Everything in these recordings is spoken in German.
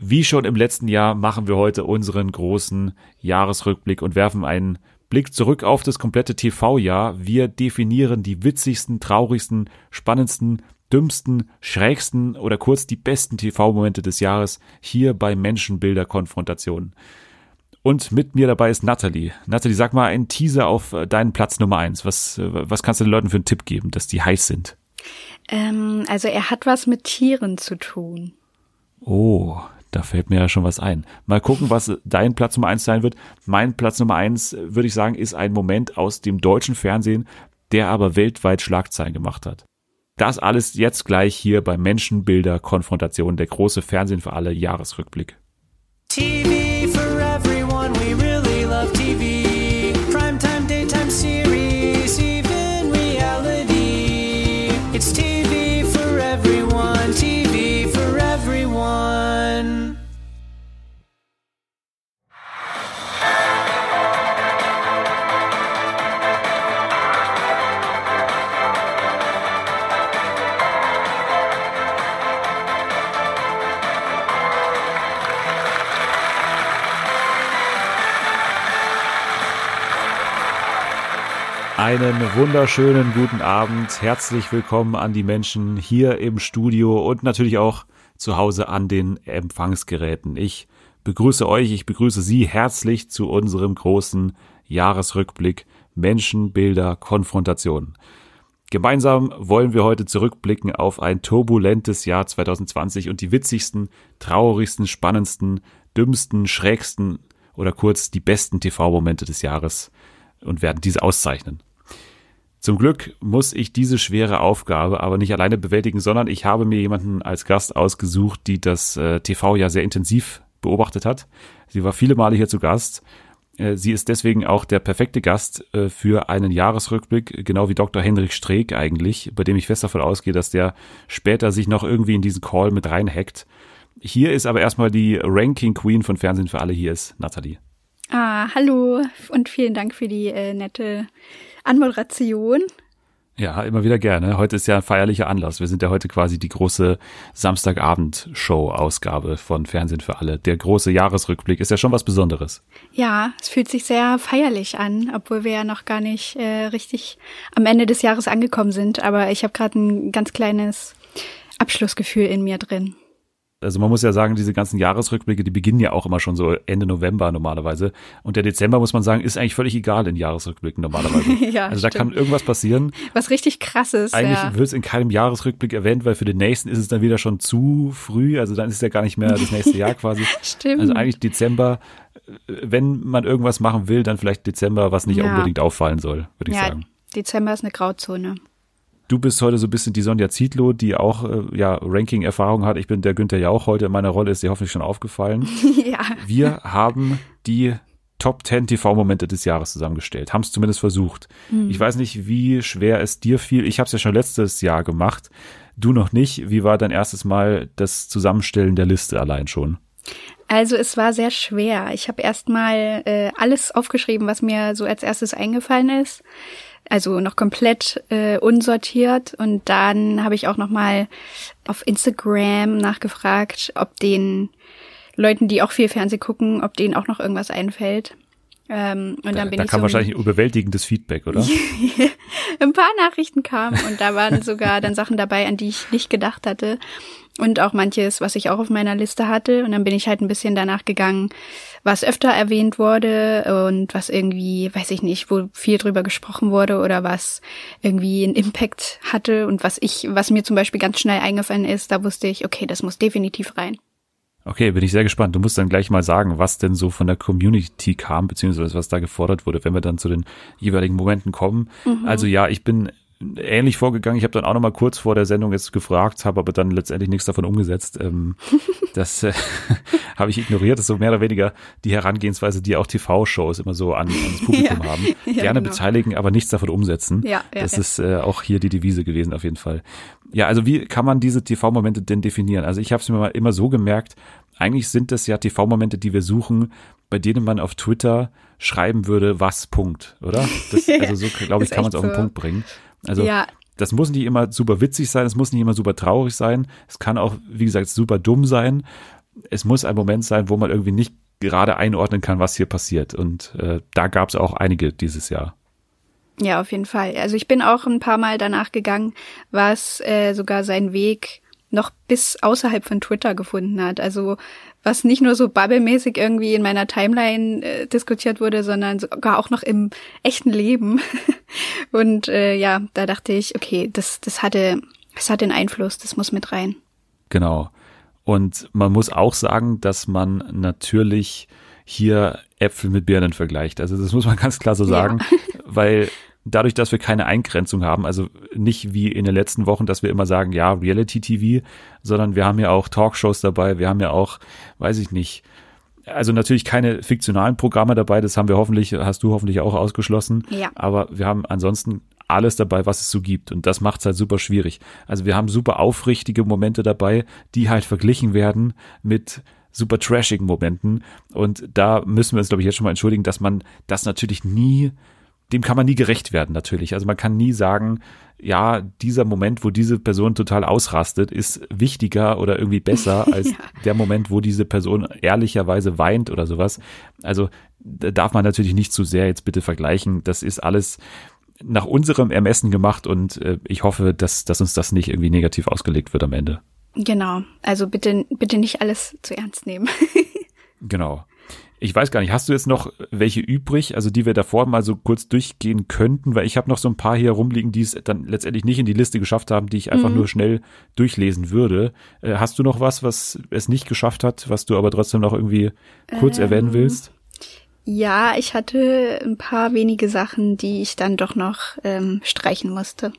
Wie schon im letzten Jahr machen wir heute unseren großen Jahresrückblick und werfen einen Blick zurück auf das komplette TV-Jahr. Wir definieren die witzigsten, traurigsten, spannendsten, dümmsten, schrägsten oder kurz die besten TV-Momente des Jahres hier bei Menschenbilder Konfrontationen. Und mit mir dabei ist Natalie. Natalie, sag mal einen Teaser auf äh, deinen Platz Nummer eins. Was, äh, was kannst du den Leuten für einen Tipp geben, dass die heiß sind? Ähm, also er hat was mit Tieren zu tun. Oh, da fällt mir ja schon was ein. Mal gucken, was dein Platz Nummer eins sein wird. Mein Platz Nummer eins, würde ich sagen, ist ein Moment aus dem deutschen Fernsehen, der aber weltweit Schlagzeilen gemacht hat. Das alles jetzt gleich hier bei Menschenbilder Konfrontation, der große Fernsehen für alle Jahresrückblick. TV Einen wunderschönen guten Abend. Herzlich willkommen an die Menschen hier im Studio und natürlich auch zu Hause an den Empfangsgeräten. Ich begrüße euch, ich begrüße Sie herzlich zu unserem großen Jahresrückblick Menschen, Bilder, Konfrontation. Gemeinsam wollen wir heute zurückblicken auf ein turbulentes Jahr 2020 und die witzigsten, traurigsten, spannendsten, dümmsten, schrägsten oder kurz die besten TV-Momente des Jahres und werden diese auszeichnen. Zum Glück muss ich diese schwere Aufgabe aber nicht alleine bewältigen, sondern ich habe mir jemanden als Gast ausgesucht, die das äh, TV ja sehr intensiv beobachtet hat. Sie war viele Male hier zu Gast. Äh, sie ist deswegen auch der perfekte Gast äh, für einen Jahresrückblick, genau wie Dr. Henrik Streeck eigentlich, bei dem ich fest davon ausgehe, dass der später sich noch irgendwie in diesen Call mit reinhackt. Hier ist aber erstmal die Ranking Queen von Fernsehen für alle. Hier ist Nathalie. Ah, hallo und vielen Dank für die äh, nette Anmoderation. Ja, immer wieder gerne. Heute ist ja ein feierlicher Anlass. Wir sind ja heute quasi die große Samstagabend-Show-Ausgabe von Fernsehen für alle. Der große Jahresrückblick ist ja schon was Besonderes. Ja, es fühlt sich sehr feierlich an, obwohl wir ja noch gar nicht äh, richtig am Ende des Jahres angekommen sind. Aber ich habe gerade ein ganz kleines Abschlussgefühl in mir drin also man muss ja sagen, diese ganzen Jahresrückblicke, die beginnen ja auch immer schon so Ende November normalerweise. Und der Dezember, muss man sagen, ist eigentlich völlig egal in Jahresrückblicken normalerweise. ja, also da kann irgendwas passieren. Was richtig krasses. Eigentlich ja. wird es in keinem Jahresrückblick erwähnt, weil für den nächsten ist es dann wieder schon zu früh. Also dann ist es ja gar nicht mehr das nächste Jahr quasi. Stimmt. Also eigentlich Dezember, wenn man irgendwas machen will, dann vielleicht Dezember, was nicht ja. unbedingt auffallen soll, würde ich ja, sagen. Dezember ist eine Grauzone. Du bist heute so ein bisschen die Sonja Zietlow, die auch äh, ja Ranking-Erfahrung hat. Ich bin der Günther Jauch heute in meiner Rolle, ist dir hoffentlich schon aufgefallen. ja. Wir haben die Top 10 TV-Momente des Jahres zusammengestellt, haben es zumindest versucht. Mhm. Ich weiß nicht, wie schwer es dir fiel. Ich habe es ja schon letztes Jahr gemacht. Du noch nicht. Wie war dein erstes Mal das Zusammenstellen der Liste allein schon? Also es war sehr schwer. Ich habe erst mal äh, alles aufgeschrieben, was mir so als erstes eingefallen ist also noch komplett äh, unsortiert. Und dann habe ich auch noch mal auf Instagram nachgefragt, ob den Leuten, die auch viel Fernsehen gucken, ob denen auch noch irgendwas einfällt. Ähm, und dann bin da ich kam so wahrscheinlich ein überwältigendes Feedback, oder? ein paar Nachrichten kamen und da waren sogar dann Sachen dabei, an die ich nicht gedacht hatte und auch manches, was ich auch auf meiner Liste hatte. Und dann bin ich halt ein bisschen danach gegangen, was öfter erwähnt wurde und was irgendwie, weiß ich nicht, wo viel drüber gesprochen wurde oder was irgendwie einen Impact hatte und was ich, was mir zum Beispiel ganz schnell eingefallen ist, da wusste ich, okay, das muss definitiv rein. Okay, bin ich sehr gespannt. Du musst dann gleich mal sagen, was denn so von der Community kam, beziehungsweise was da gefordert wurde, wenn wir dann zu den jeweiligen Momenten kommen. Mhm. Also ja, ich bin ähnlich vorgegangen. Ich habe dann auch noch mal kurz vor der Sendung jetzt gefragt, habe aber dann letztendlich nichts davon umgesetzt. Ähm, das äh, habe ich ignoriert. Das ist so mehr oder weniger die Herangehensweise, die auch TV-Shows immer so an, ans Publikum ja, haben. Ja, Gerne genau. beteiligen, aber nichts davon umsetzen. Ja, ja, das ist äh, auch hier die Devise gewesen auf jeden Fall. Ja, also wie kann man diese TV-Momente denn definieren? Also ich habe es mir mal immer so gemerkt, eigentlich sind das ja TV-Momente, die wir suchen, bei denen man auf Twitter schreiben würde, was Punkt, oder? Das, also so, glaube ich, kann man es auf den Punkt bringen. Also ja. das muss nicht immer super witzig sein, es muss nicht immer super traurig sein, es kann auch, wie gesagt, super dumm sein. es muss ein Moment sein, wo man irgendwie nicht gerade einordnen kann, was hier passiert. Und äh, da gab es auch einige dieses Jahr. Ja, auf jeden Fall. Also ich bin auch ein paar Mal danach gegangen, was äh, sogar seinen Weg noch bis außerhalb von Twitter gefunden hat. Also was nicht nur so bubblemäßig irgendwie in meiner Timeline äh, diskutiert wurde, sondern sogar auch noch im echten Leben. Und äh, ja, da dachte ich, okay, das, das hatte, das hat den Einfluss, das muss mit rein. Genau. Und man muss auch sagen, dass man natürlich hier Äpfel mit Birnen vergleicht. Also das muss man ganz klar so sagen, ja. weil dadurch, dass wir keine Eingrenzung haben, also nicht wie in den letzten Wochen, dass wir immer sagen, ja, Reality TV, sondern wir haben ja auch Talkshows dabei, wir haben ja auch, weiß ich nicht, also natürlich keine fiktionalen Programme dabei, das haben wir hoffentlich, hast du hoffentlich auch ausgeschlossen. Ja. Aber wir haben ansonsten alles dabei, was es so gibt. Und das macht es halt super schwierig. Also wir haben super aufrichtige Momente dabei, die halt verglichen werden mit super trashigen Momenten. Und da müssen wir uns, glaube ich, jetzt schon mal entschuldigen, dass man das natürlich nie dem kann man nie gerecht werden, natürlich. Also man kann nie sagen, ja, dieser Moment, wo diese Person total ausrastet, ist wichtiger oder irgendwie besser als ja. der Moment, wo diese Person ehrlicherweise weint oder sowas. Also da darf man natürlich nicht zu sehr jetzt bitte vergleichen. Das ist alles nach unserem Ermessen gemacht und äh, ich hoffe, dass, dass uns das nicht irgendwie negativ ausgelegt wird am Ende. Genau. Also bitte, bitte nicht alles zu ernst nehmen. genau. Ich weiß gar nicht, hast du jetzt noch welche übrig, also die wir davor mal so kurz durchgehen könnten, weil ich habe noch so ein paar hier rumliegen, die es dann letztendlich nicht in die Liste geschafft haben, die ich einfach mhm. nur schnell durchlesen würde. Äh, hast du noch was, was es nicht geschafft hat, was du aber trotzdem noch irgendwie kurz ähm, erwähnen willst? Ja, ich hatte ein paar wenige Sachen, die ich dann doch noch ähm, streichen musste.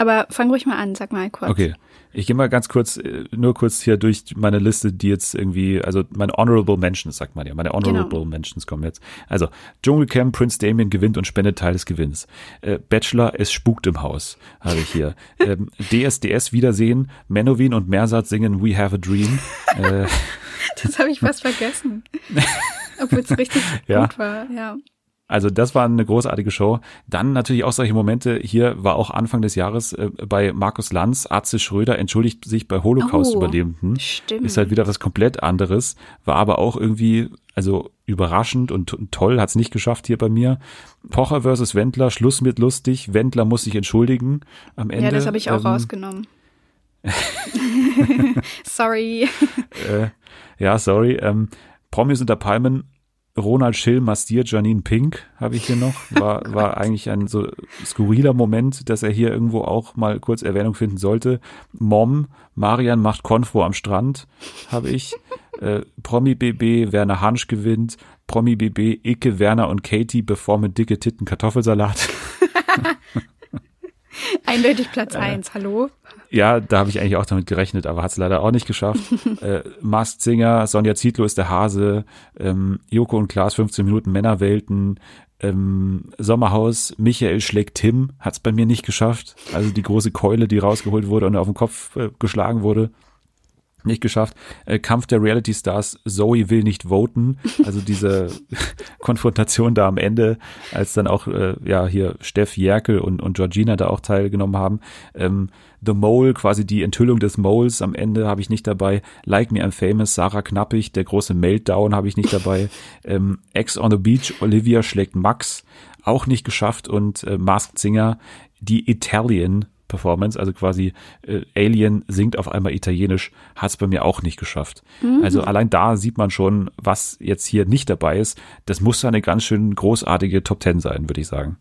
Aber fang ruhig mal an, sag mal kurz. Okay. Ich gehe mal ganz kurz, äh, nur kurz hier durch meine Liste, die jetzt irgendwie, also meine Honorable Mentions, sagt man ja, meine Honorable genau. Mentions kommen jetzt. Also, Dschungelcamp, Prince Damien gewinnt und spendet Teil des Gewinns. Äh, Bachelor, es spukt im Haus, habe ich hier. ähm, DSDS Wiedersehen, Menowin und Mersat singen We Have a Dream. Äh, das habe ich fast vergessen. Obwohl es richtig ja. gut war, ja. Also das war eine großartige Show. Dann natürlich auch solche Momente. Hier war auch Anfang des Jahres äh, bei Markus Lanz, Atze Schröder entschuldigt sich bei Holocaust-Überlebenden. Oh, stimmt. Ist halt wieder was komplett anderes. War aber auch irgendwie, also überraschend und toll, hat's nicht geschafft hier bei mir. Pocher versus Wendler, Schluss mit lustig. Wendler muss sich entschuldigen am Ende. Ja, das habe ich auch ähm, rausgenommen. sorry. Äh, ja, sorry. Ähm, Promis unter Palmen Ronald Schill mastiert Janine Pink, habe ich hier noch. War, war eigentlich ein so skurriler Moment, dass er hier irgendwo auch mal kurz Erwähnung finden sollte. Mom, Marian macht Konfo am Strand, habe ich. Äh, Promi BB, Werner Hansch gewinnt. Promi BB, Icke, Werner und Katie bevor mit dicke Titten Kartoffelsalat. Eindeutig Platz äh, eins, hallo? Ja, da habe ich eigentlich auch damit gerechnet, aber hat es leider auch nicht geschafft. äh, Masked Singer, Sonja Zietlow ist der Hase, ähm, Joko und Klaas 15 Minuten Männerwelten, ähm, Sommerhaus, Michael schlägt Tim, hat es bei mir nicht geschafft. Also die große Keule, die rausgeholt wurde und auf den Kopf äh, geschlagen wurde nicht geschafft. Äh, Kampf der Reality Stars, Zoe will nicht voten. Also diese Konfrontation da am Ende, als dann auch äh, ja hier Steff Jerkel und, und Georgina da auch teilgenommen haben. Ähm, The Mole, quasi die Enthüllung des Moles am Ende habe ich nicht dabei. Like Me I'm Famous, Sarah Knappig, der große Meltdown habe ich nicht dabei. ähm, Ex on the Beach, Olivia schlägt Max, auch nicht geschafft. Und äh, Masked Singer, die Italian Performance, also quasi äh, Alien singt auf einmal Italienisch, hat es bei mir auch nicht geschafft. Mhm. Also allein da sieht man schon, was jetzt hier nicht dabei ist. Das muss eine ganz schön großartige Top Ten sein, würde ich sagen.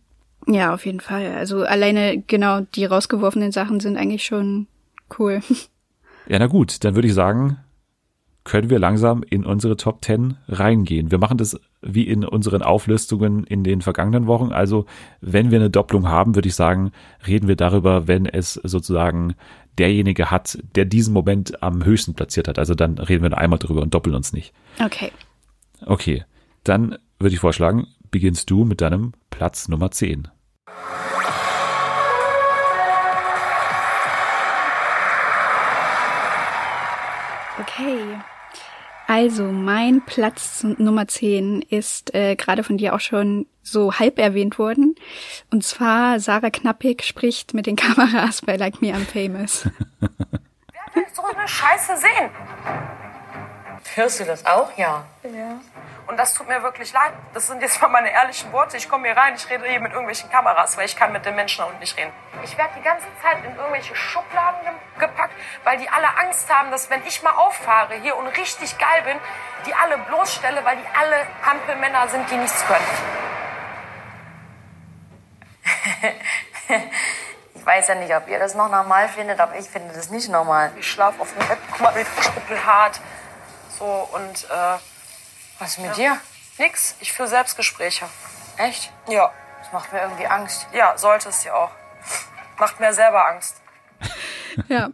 Ja, auf jeden Fall. Also alleine genau die rausgeworfenen Sachen sind eigentlich schon cool. Ja, na gut, dann würde ich sagen, können wir langsam in unsere Top 10 reingehen. Wir machen das wie in unseren Auflistungen in den vergangenen Wochen. Also wenn wir eine Doppelung haben, würde ich sagen, reden wir darüber, wenn es sozusagen derjenige hat, der diesen Moment am höchsten platziert hat. Also dann reden wir nur einmal drüber und doppeln uns nicht. Okay. Okay, dann würde ich vorschlagen, beginnst du mit deinem Platz Nummer 10. Okay. Also, mein Platz Nummer 10 ist äh, gerade von dir auch schon so halb erwähnt worden. Und zwar Sarah Knappig spricht mit den Kameras bei Like Me I'm Famous. Wer will so eine Scheiße sehen? Hörst du das auch? Ja. Ja. Und das tut mir wirklich leid. Das sind jetzt mal meine ehrlichen Worte. Ich komme hier rein, ich rede hier mit irgendwelchen Kameras, weil ich kann mit den Menschen da unten nicht reden. Ich werde die ganze Zeit in irgendwelche Schubladen ge gepackt, weil die alle Angst haben, dass wenn ich mal auffahre hier und richtig geil bin, die alle bloßstelle, weil die alle Hampelmänner sind, die nichts können. ich weiß ja nicht, ob ihr das noch normal findet, aber ich finde das nicht normal. Ich schlafe auf dem Bett, guck mal, wie hart. So und äh, was mit ja. dir? Nix. Ich führe Selbstgespräche. Echt? Ja. Das macht mir irgendwie Angst. Ja, sollte es ja auch. Macht mir selber Angst. ja.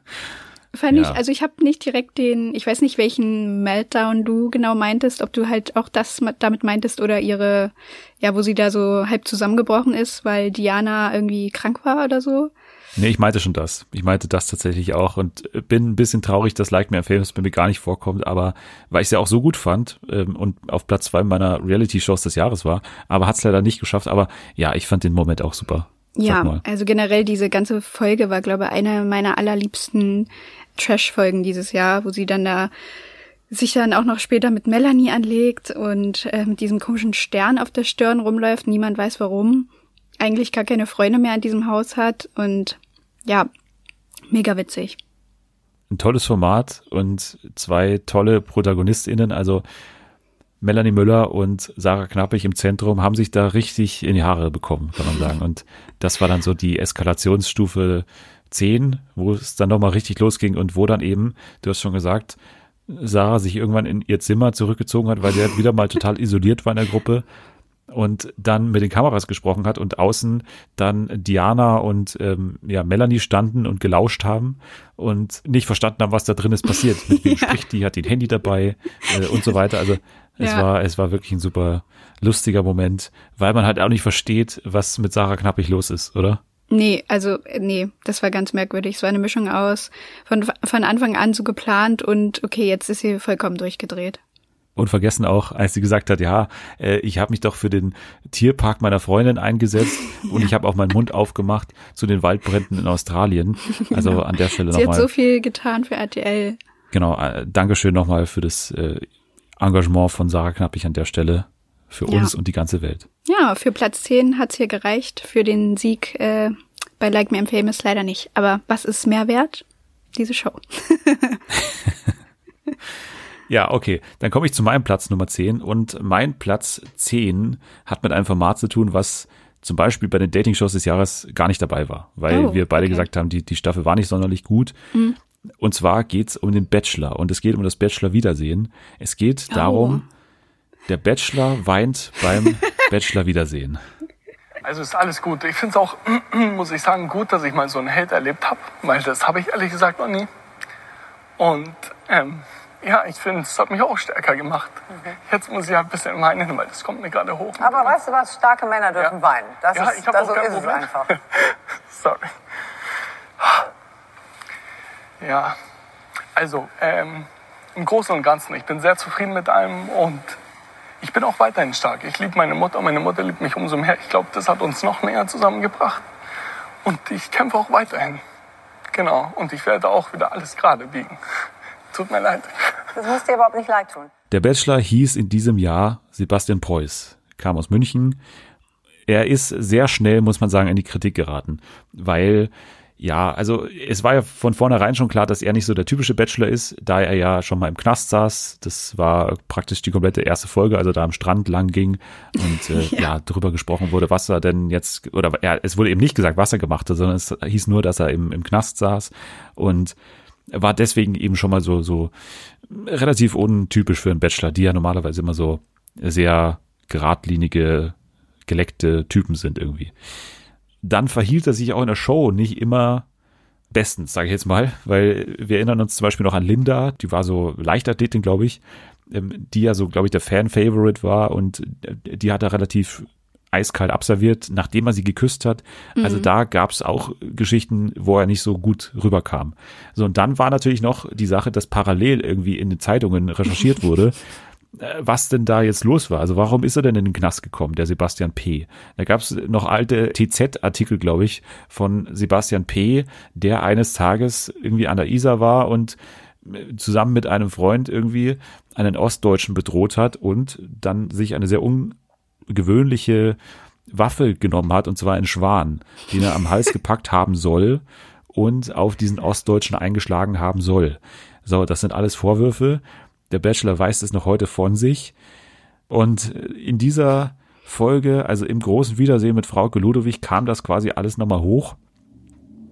Fand ja. ich, also ich habe nicht direkt den, ich weiß nicht, welchen Meltdown du genau meintest, ob du halt auch das damit meintest oder ihre, ja, wo sie da so halb zusammengebrochen ist, weil Diana irgendwie krank war oder so. Nee, ich meinte schon das. Ich meinte das tatsächlich auch und bin ein bisschen traurig, dass Like Me Famous bei mir gar nicht vorkommt, aber weil ich es ja auch so gut fand ähm, und auf Platz zwei meiner Reality-Shows des Jahres war, aber hat es leider nicht geschafft. Aber ja, ich fand den Moment auch super. Ja, also generell diese ganze Folge war, glaube ich, eine meiner allerliebsten Trash-Folgen dieses Jahr, wo sie dann da sich dann auch noch später mit Melanie anlegt und äh, mit diesem komischen Stern auf der Stirn rumläuft. Niemand weiß warum. Eigentlich gar keine Freunde mehr in diesem Haus hat und ja, mega witzig. Ein tolles Format und zwei tolle ProtagonistInnen, also Melanie Müller und Sarah Knappig im Zentrum haben sich da richtig in die Haare bekommen, kann man sagen. Und das war dann so die Eskalationsstufe 10, wo es dann nochmal richtig losging und wo dann eben, du hast schon gesagt, Sarah sich irgendwann in ihr Zimmer zurückgezogen hat, weil sie halt wieder mal total isoliert war in der Gruppe und dann mit den Kameras gesprochen hat und außen dann Diana und ähm, ja, Melanie standen und gelauscht haben und nicht verstanden haben, was da drin ist passiert. Mit wem ja. spricht die, hat die ein Handy dabei äh, und so weiter. Also es ja. war, es war wirklich ein super lustiger Moment, weil man halt auch nicht versteht, was mit Sarah Knappig los ist, oder? Nee, also nee, das war ganz merkwürdig. Es war eine Mischung aus von, von Anfang an so geplant und okay, jetzt ist sie vollkommen durchgedreht. Und vergessen auch, als sie gesagt hat, ja, äh, ich habe mich doch für den Tierpark meiner Freundin eingesetzt und ich habe auch meinen Mund aufgemacht zu den Waldbränden in Australien. Also genau. an der Stelle nochmal. Sie hat so viel getan für RTL. Genau, äh, Dankeschön nochmal für das äh, Engagement von Sarah Knappig an der Stelle. Für uns ja. und die ganze Welt. Ja, für Platz 10 hat's hier gereicht. Für den Sieg äh, bei Like Me I'm Famous leider nicht. Aber was ist mehr wert? Diese Show. Ja, okay. Dann komme ich zu meinem Platz Nummer 10 und mein Platz 10 hat mit einem Format zu tun, was zum Beispiel bei den Dating-Shows des Jahres gar nicht dabei war, weil oh, wir beide okay. gesagt haben, die, die Staffel war nicht sonderlich gut. Mhm. Und zwar geht's um den Bachelor und es geht um das Bachelor-Wiedersehen. Es geht oh. darum, der Bachelor weint beim Bachelor-Wiedersehen. Also ist alles gut. Ich finde es auch, muss ich sagen, gut, dass ich mal so einen Held erlebt habe, weil das habe ich ehrlich gesagt noch nie. Und ähm, ja, ich finde, es hat mich auch stärker gemacht. Okay. Jetzt muss ich halt ein bisschen weinen, weil das kommt mir gerade hoch. Aber weißt du was? Starke Männer dürfen ja. weinen. Das ja, ist, ich das so ist es einfach. Sorry. Ja, also ähm, im Großen und Ganzen, ich bin sehr zufrieden mit allem und ich bin auch weiterhin stark. Ich liebe meine Mutter, meine Mutter liebt mich umso mehr. Ich glaube, das hat uns noch näher zusammengebracht. Und ich kämpfe auch weiterhin. Genau. Und ich werde auch wieder alles gerade biegen. Tut mir leid. Das muss dir überhaupt nicht leid tun. Der Bachelor hieß in diesem Jahr Sebastian Preuß, kam aus München. Er ist sehr schnell, muss man sagen, in die Kritik geraten, weil ja, also es war ja von vornherein schon klar, dass er nicht so der typische Bachelor ist, da er ja schon mal im Knast saß. Das war praktisch die komplette erste Folge, also da am Strand lang ging und äh, ja. ja darüber gesprochen wurde, was er denn jetzt, oder ja, es wurde eben nicht gesagt, was er gemacht hat, sondern es hieß nur, dass er im, im Knast saß und war deswegen eben schon mal so, so relativ untypisch für einen Bachelor, die ja normalerweise immer so sehr geradlinige, geleckte Typen sind irgendwie. Dann verhielt er sich auch in der Show nicht immer bestens, sage ich jetzt mal, weil wir erinnern uns zum Beispiel noch an Linda, die war so Leichtathletin, glaube ich, ähm, die ja so, glaube ich, der Fan-Favorite war und äh, die hat er relativ eiskalt abserviert, nachdem er sie geküsst hat. Also mhm. da gab es auch Geschichten, wo er nicht so gut rüberkam. So, und dann war natürlich noch die Sache, dass parallel irgendwie in den Zeitungen recherchiert wurde, äh, was denn da jetzt los war. Also warum ist er denn in den Knast gekommen, der Sebastian P. Da gab es noch alte TZ-Artikel, glaube ich, von Sebastian P., der eines Tages irgendwie an der Isar war und zusammen mit einem Freund irgendwie einen Ostdeutschen bedroht hat und dann sich eine sehr ungewöhnliche Waffe genommen hat, und zwar einen Schwan, den er am Hals gepackt haben soll und auf diesen Ostdeutschen eingeschlagen haben soll. So, das sind alles Vorwürfe. Der Bachelor weist es noch heute von sich. Und in dieser Folge, also im großen Wiedersehen mit Frau Ludowig, kam das quasi alles nochmal hoch.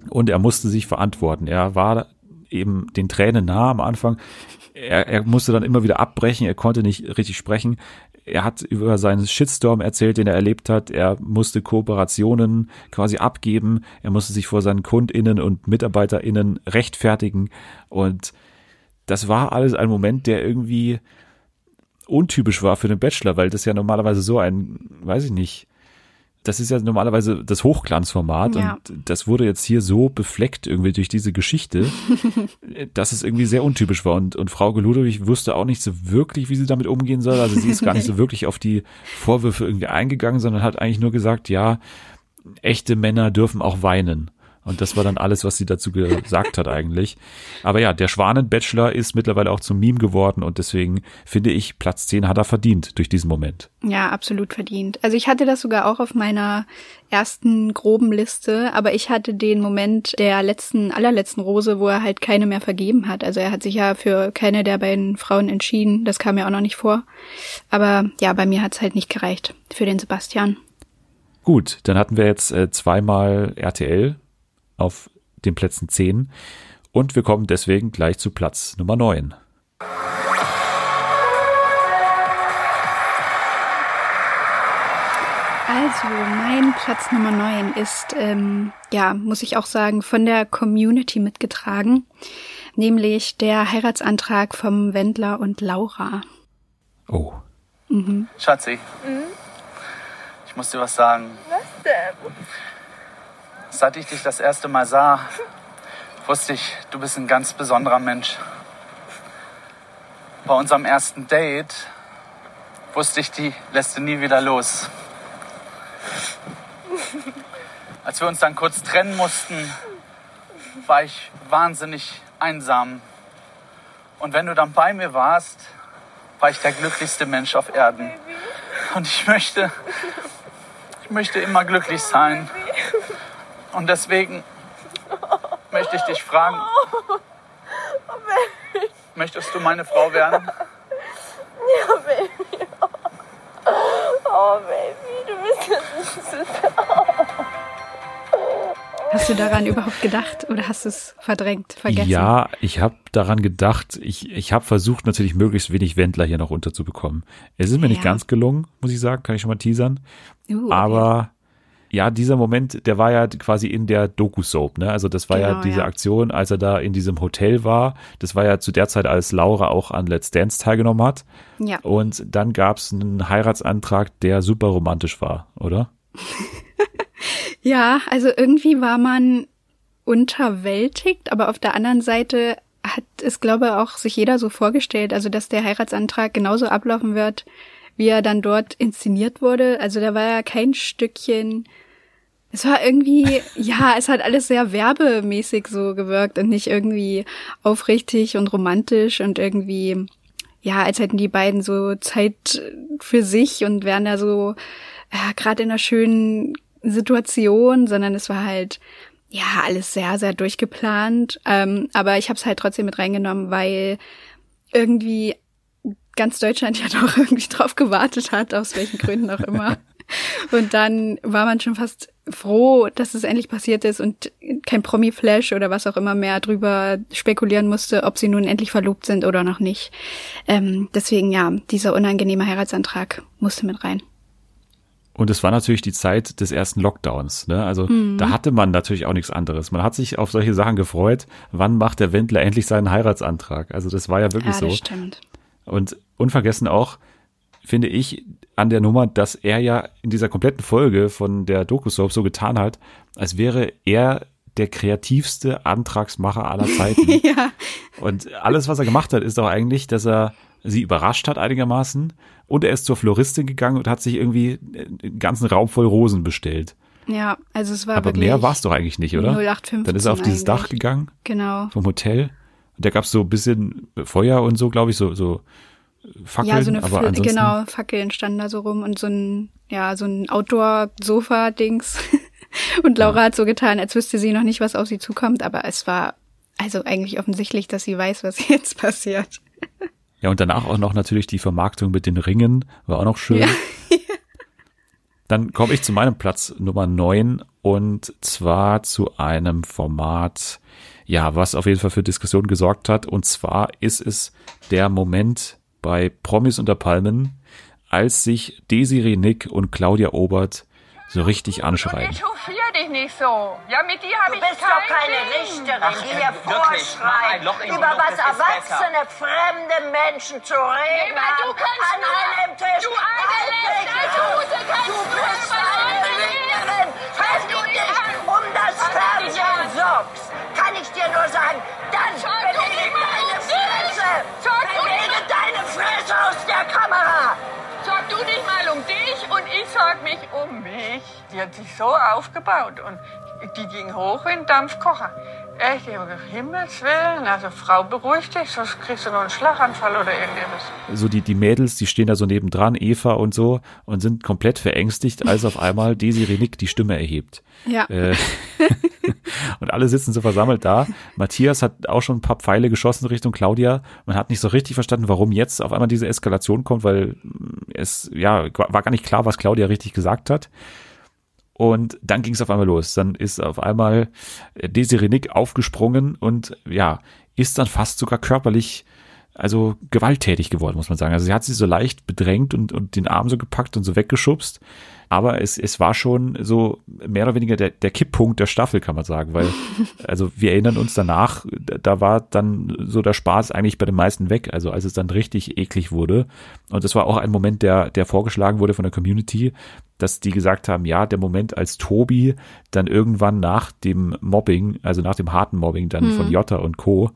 Und er musste sich verantworten. Er war eben den Tränen nah am Anfang. Er, er musste dann immer wieder abbrechen, er konnte nicht richtig sprechen. Er hat über seinen Shitstorm erzählt, den er erlebt hat. Er musste Kooperationen quasi abgeben. Er musste sich vor seinen KundInnen und MitarbeiterInnen rechtfertigen. Und das war alles ein Moment, der irgendwie untypisch war für den Bachelor, weil das ja normalerweise so ein, weiß ich nicht, das ist ja normalerweise das Hochglanzformat ja. und das wurde jetzt hier so befleckt irgendwie durch diese Geschichte, dass es irgendwie sehr untypisch war und, und Frau Ludwig wusste auch nicht so wirklich, wie sie damit umgehen soll. Also sie ist gar nicht so wirklich auf die Vorwürfe irgendwie eingegangen, sondern hat eigentlich nur gesagt, ja, echte Männer dürfen auch weinen. Und das war dann alles, was sie dazu gesagt hat eigentlich. Aber ja, der Schwanen-Bachelor ist mittlerweile auch zum Meme geworden und deswegen finde ich, Platz 10 hat er verdient durch diesen Moment. Ja, absolut verdient. Also ich hatte das sogar auch auf meiner ersten groben Liste, aber ich hatte den Moment der letzten, allerletzten Rose, wo er halt keine mehr vergeben hat. Also er hat sich ja für keine der beiden Frauen entschieden. Das kam ja auch noch nicht vor. Aber ja, bei mir hat es halt nicht gereicht für den Sebastian. Gut, dann hatten wir jetzt äh, zweimal RTL auf den Plätzen 10 und wir kommen deswegen gleich zu Platz Nummer 9. Also, mein Platz Nummer 9 ist, ähm, ja, muss ich auch sagen, von der Community mitgetragen, nämlich der Heiratsantrag vom Wendler und Laura. Oh. Mhm. Schatzi, mhm. ich muss dir was sagen. Was denn? Seit ich dich das erste Mal sah, wusste ich, du bist ein ganz besonderer Mensch. Bei unserem ersten Date wusste ich, die lässt du nie wieder los. Als wir uns dann kurz trennen mussten, war ich wahnsinnig einsam. Und wenn du dann bei mir warst, war ich der glücklichste Mensch auf Erden. Und ich möchte, ich möchte immer glücklich sein. Und deswegen möchte ich dich fragen, möchtest du meine Frau werden? Ja, Baby. Oh, Baby, du bist das Süßeste. Hast du daran überhaupt gedacht oder hast du es verdrängt, vergessen? Ja, ich habe daran gedacht. Ich, ich habe versucht, natürlich möglichst wenig Wendler hier noch unterzubekommen. Es ist mir ja. nicht ganz gelungen, muss ich sagen, kann ich schon mal teasern. Uh, okay. Aber ja, dieser Moment, der war ja quasi in der Doku-Soap, ne? Also das war genau, ja diese ja. Aktion, als er da in diesem Hotel war. Das war ja zu der Zeit, als Laura auch an Let's Dance teilgenommen hat. Ja. Und dann gab es einen Heiratsantrag, der super romantisch war, oder? ja, also irgendwie war man unterwältigt, aber auf der anderen Seite hat es, glaube ich, auch sich jeder so vorgestellt, also dass der Heiratsantrag genauso ablaufen wird, wie er dann dort inszeniert wurde. Also da war ja kein Stückchen es war irgendwie, ja, es hat alles sehr werbemäßig so gewirkt und nicht irgendwie aufrichtig und romantisch und irgendwie, ja, als hätten die beiden so Zeit für sich und wären da so ja, gerade in einer schönen Situation, sondern es war halt ja alles sehr, sehr durchgeplant. Ähm, aber ich habe es halt trotzdem mit reingenommen, weil irgendwie ganz Deutschland ja doch irgendwie drauf gewartet hat, aus welchen Gründen auch immer. Und dann war man schon fast froh, dass es endlich passiert ist und kein Promi-Flash oder was auch immer mehr drüber spekulieren musste, ob sie nun endlich verlobt sind oder noch nicht. Ähm, deswegen ja, dieser unangenehme Heiratsantrag musste mit rein. Und es war natürlich die Zeit des ersten Lockdowns. Ne? Also mhm. da hatte man natürlich auch nichts anderes. Man hat sich auf solche Sachen gefreut. Wann macht der Wendler endlich seinen Heiratsantrag? Also das war ja wirklich ja, das so. Stimmt. Und unvergessen auch, finde ich, an der Nummer, dass er ja in dieser kompletten Folge von der Doku-Soap so getan hat, als wäre er der kreativste Antragsmacher aller Zeiten. ja. Und alles, was er gemacht hat, ist auch eigentlich, dass er sie überrascht hat einigermaßen und er ist zur Floristin gegangen und hat sich irgendwie einen ganzen Raum voll Rosen bestellt. Ja, also es war Aber mehr war es doch eigentlich nicht, oder? 0815 Dann ist er auf dieses eigentlich. Dach gegangen. Genau. Vom Hotel. Da gab es so ein bisschen Feuer und so, glaube ich, so, so Fackeln. ja, so eine aber Fl- ansonsten, genau, Fackeln standen da so rum und so ein, ja, so ein Outdoor-Sofa-Dings. und Laura hat so getan, als wüsste sie noch nicht, was auf sie zukommt, aber es war also eigentlich offensichtlich, dass sie weiß, was jetzt passiert. Ja, und danach auch noch natürlich die Vermarktung mit den Ringen, war auch noch schön. Ja. Dann komme ich zu meinem Platz Nummer 9 und zwar zu einem Format, ja, was auf jeden Fall für Diskussionen gesorgt hat. Und zwar ist es der Moment bei Promis unter Palmen, als sich Desiree Nick und Claudia Obert so richtig anschreien. hofier dich nicht so. Ja, mit dir habe Du ich bist doch kein keine Ding. Richterin, Ach, die äh, Loch vorschreibt, über Luft, was erwachsene, fremde Menschen zu reden du haben. kannst An einem Tisch. du eine kannst Du bist eine Lügnerin. Wenn du dich um das Fernsehen sorgst, kann ich dir nur sagen, dann der Kamera. Sorg du dich mal um dich und ich sorg mich um mich. Die hat sich so aufgebaut und die ging hoch wie ein Dampfkocher. Echt, um Himmels Willen. Also Frau, beruhig dich, sonst kriegst du noch einen Schlaganfall oder irgendetwas. So die, die Mädels, die stehen da so nebendran, Eva und so, und sind komplett verängstigt, als auf einmal Desiree Nick die Stimme erhebt. Ja. Äh, und alle sitzen so versammelt da. Matthias hat auch schon ein paar Pfeile geschossen Richtung Claudia. Man hat nicht so richtig verstanden, warum jetzt auf einmal diese Eskalation kommt, weil es ja war gar nicht klar, was Claudia richtig gesagt hat. Und dann ging es auf einmal los. Dann ist auf einmal Desiree Nick aufgesprungen und ja, ist dann fast sogar körperlich also gewalttätig geworden, muss man sagen. Also sie hat sie so leicht bedrängt und, und den Arm so gepackt und so weggeschubst. Aber es, es war schon so mehr oder weniger der, der Kipppunkt der Staffel, kann man sagen, weil, also wir erinnern uns danach, da war dann so der Spaß eigentlich bei den meisten weg, also als es dann richtig eklig wurde. Und das war auch ein Moment, der, der vorgeschlagen wurde von der Community, dass die gesagt haben, ja, der Moment, als Tobi dann irgendwann nach dem Mobbing, also nach dem harten Mobbing dann von Jota und Co.,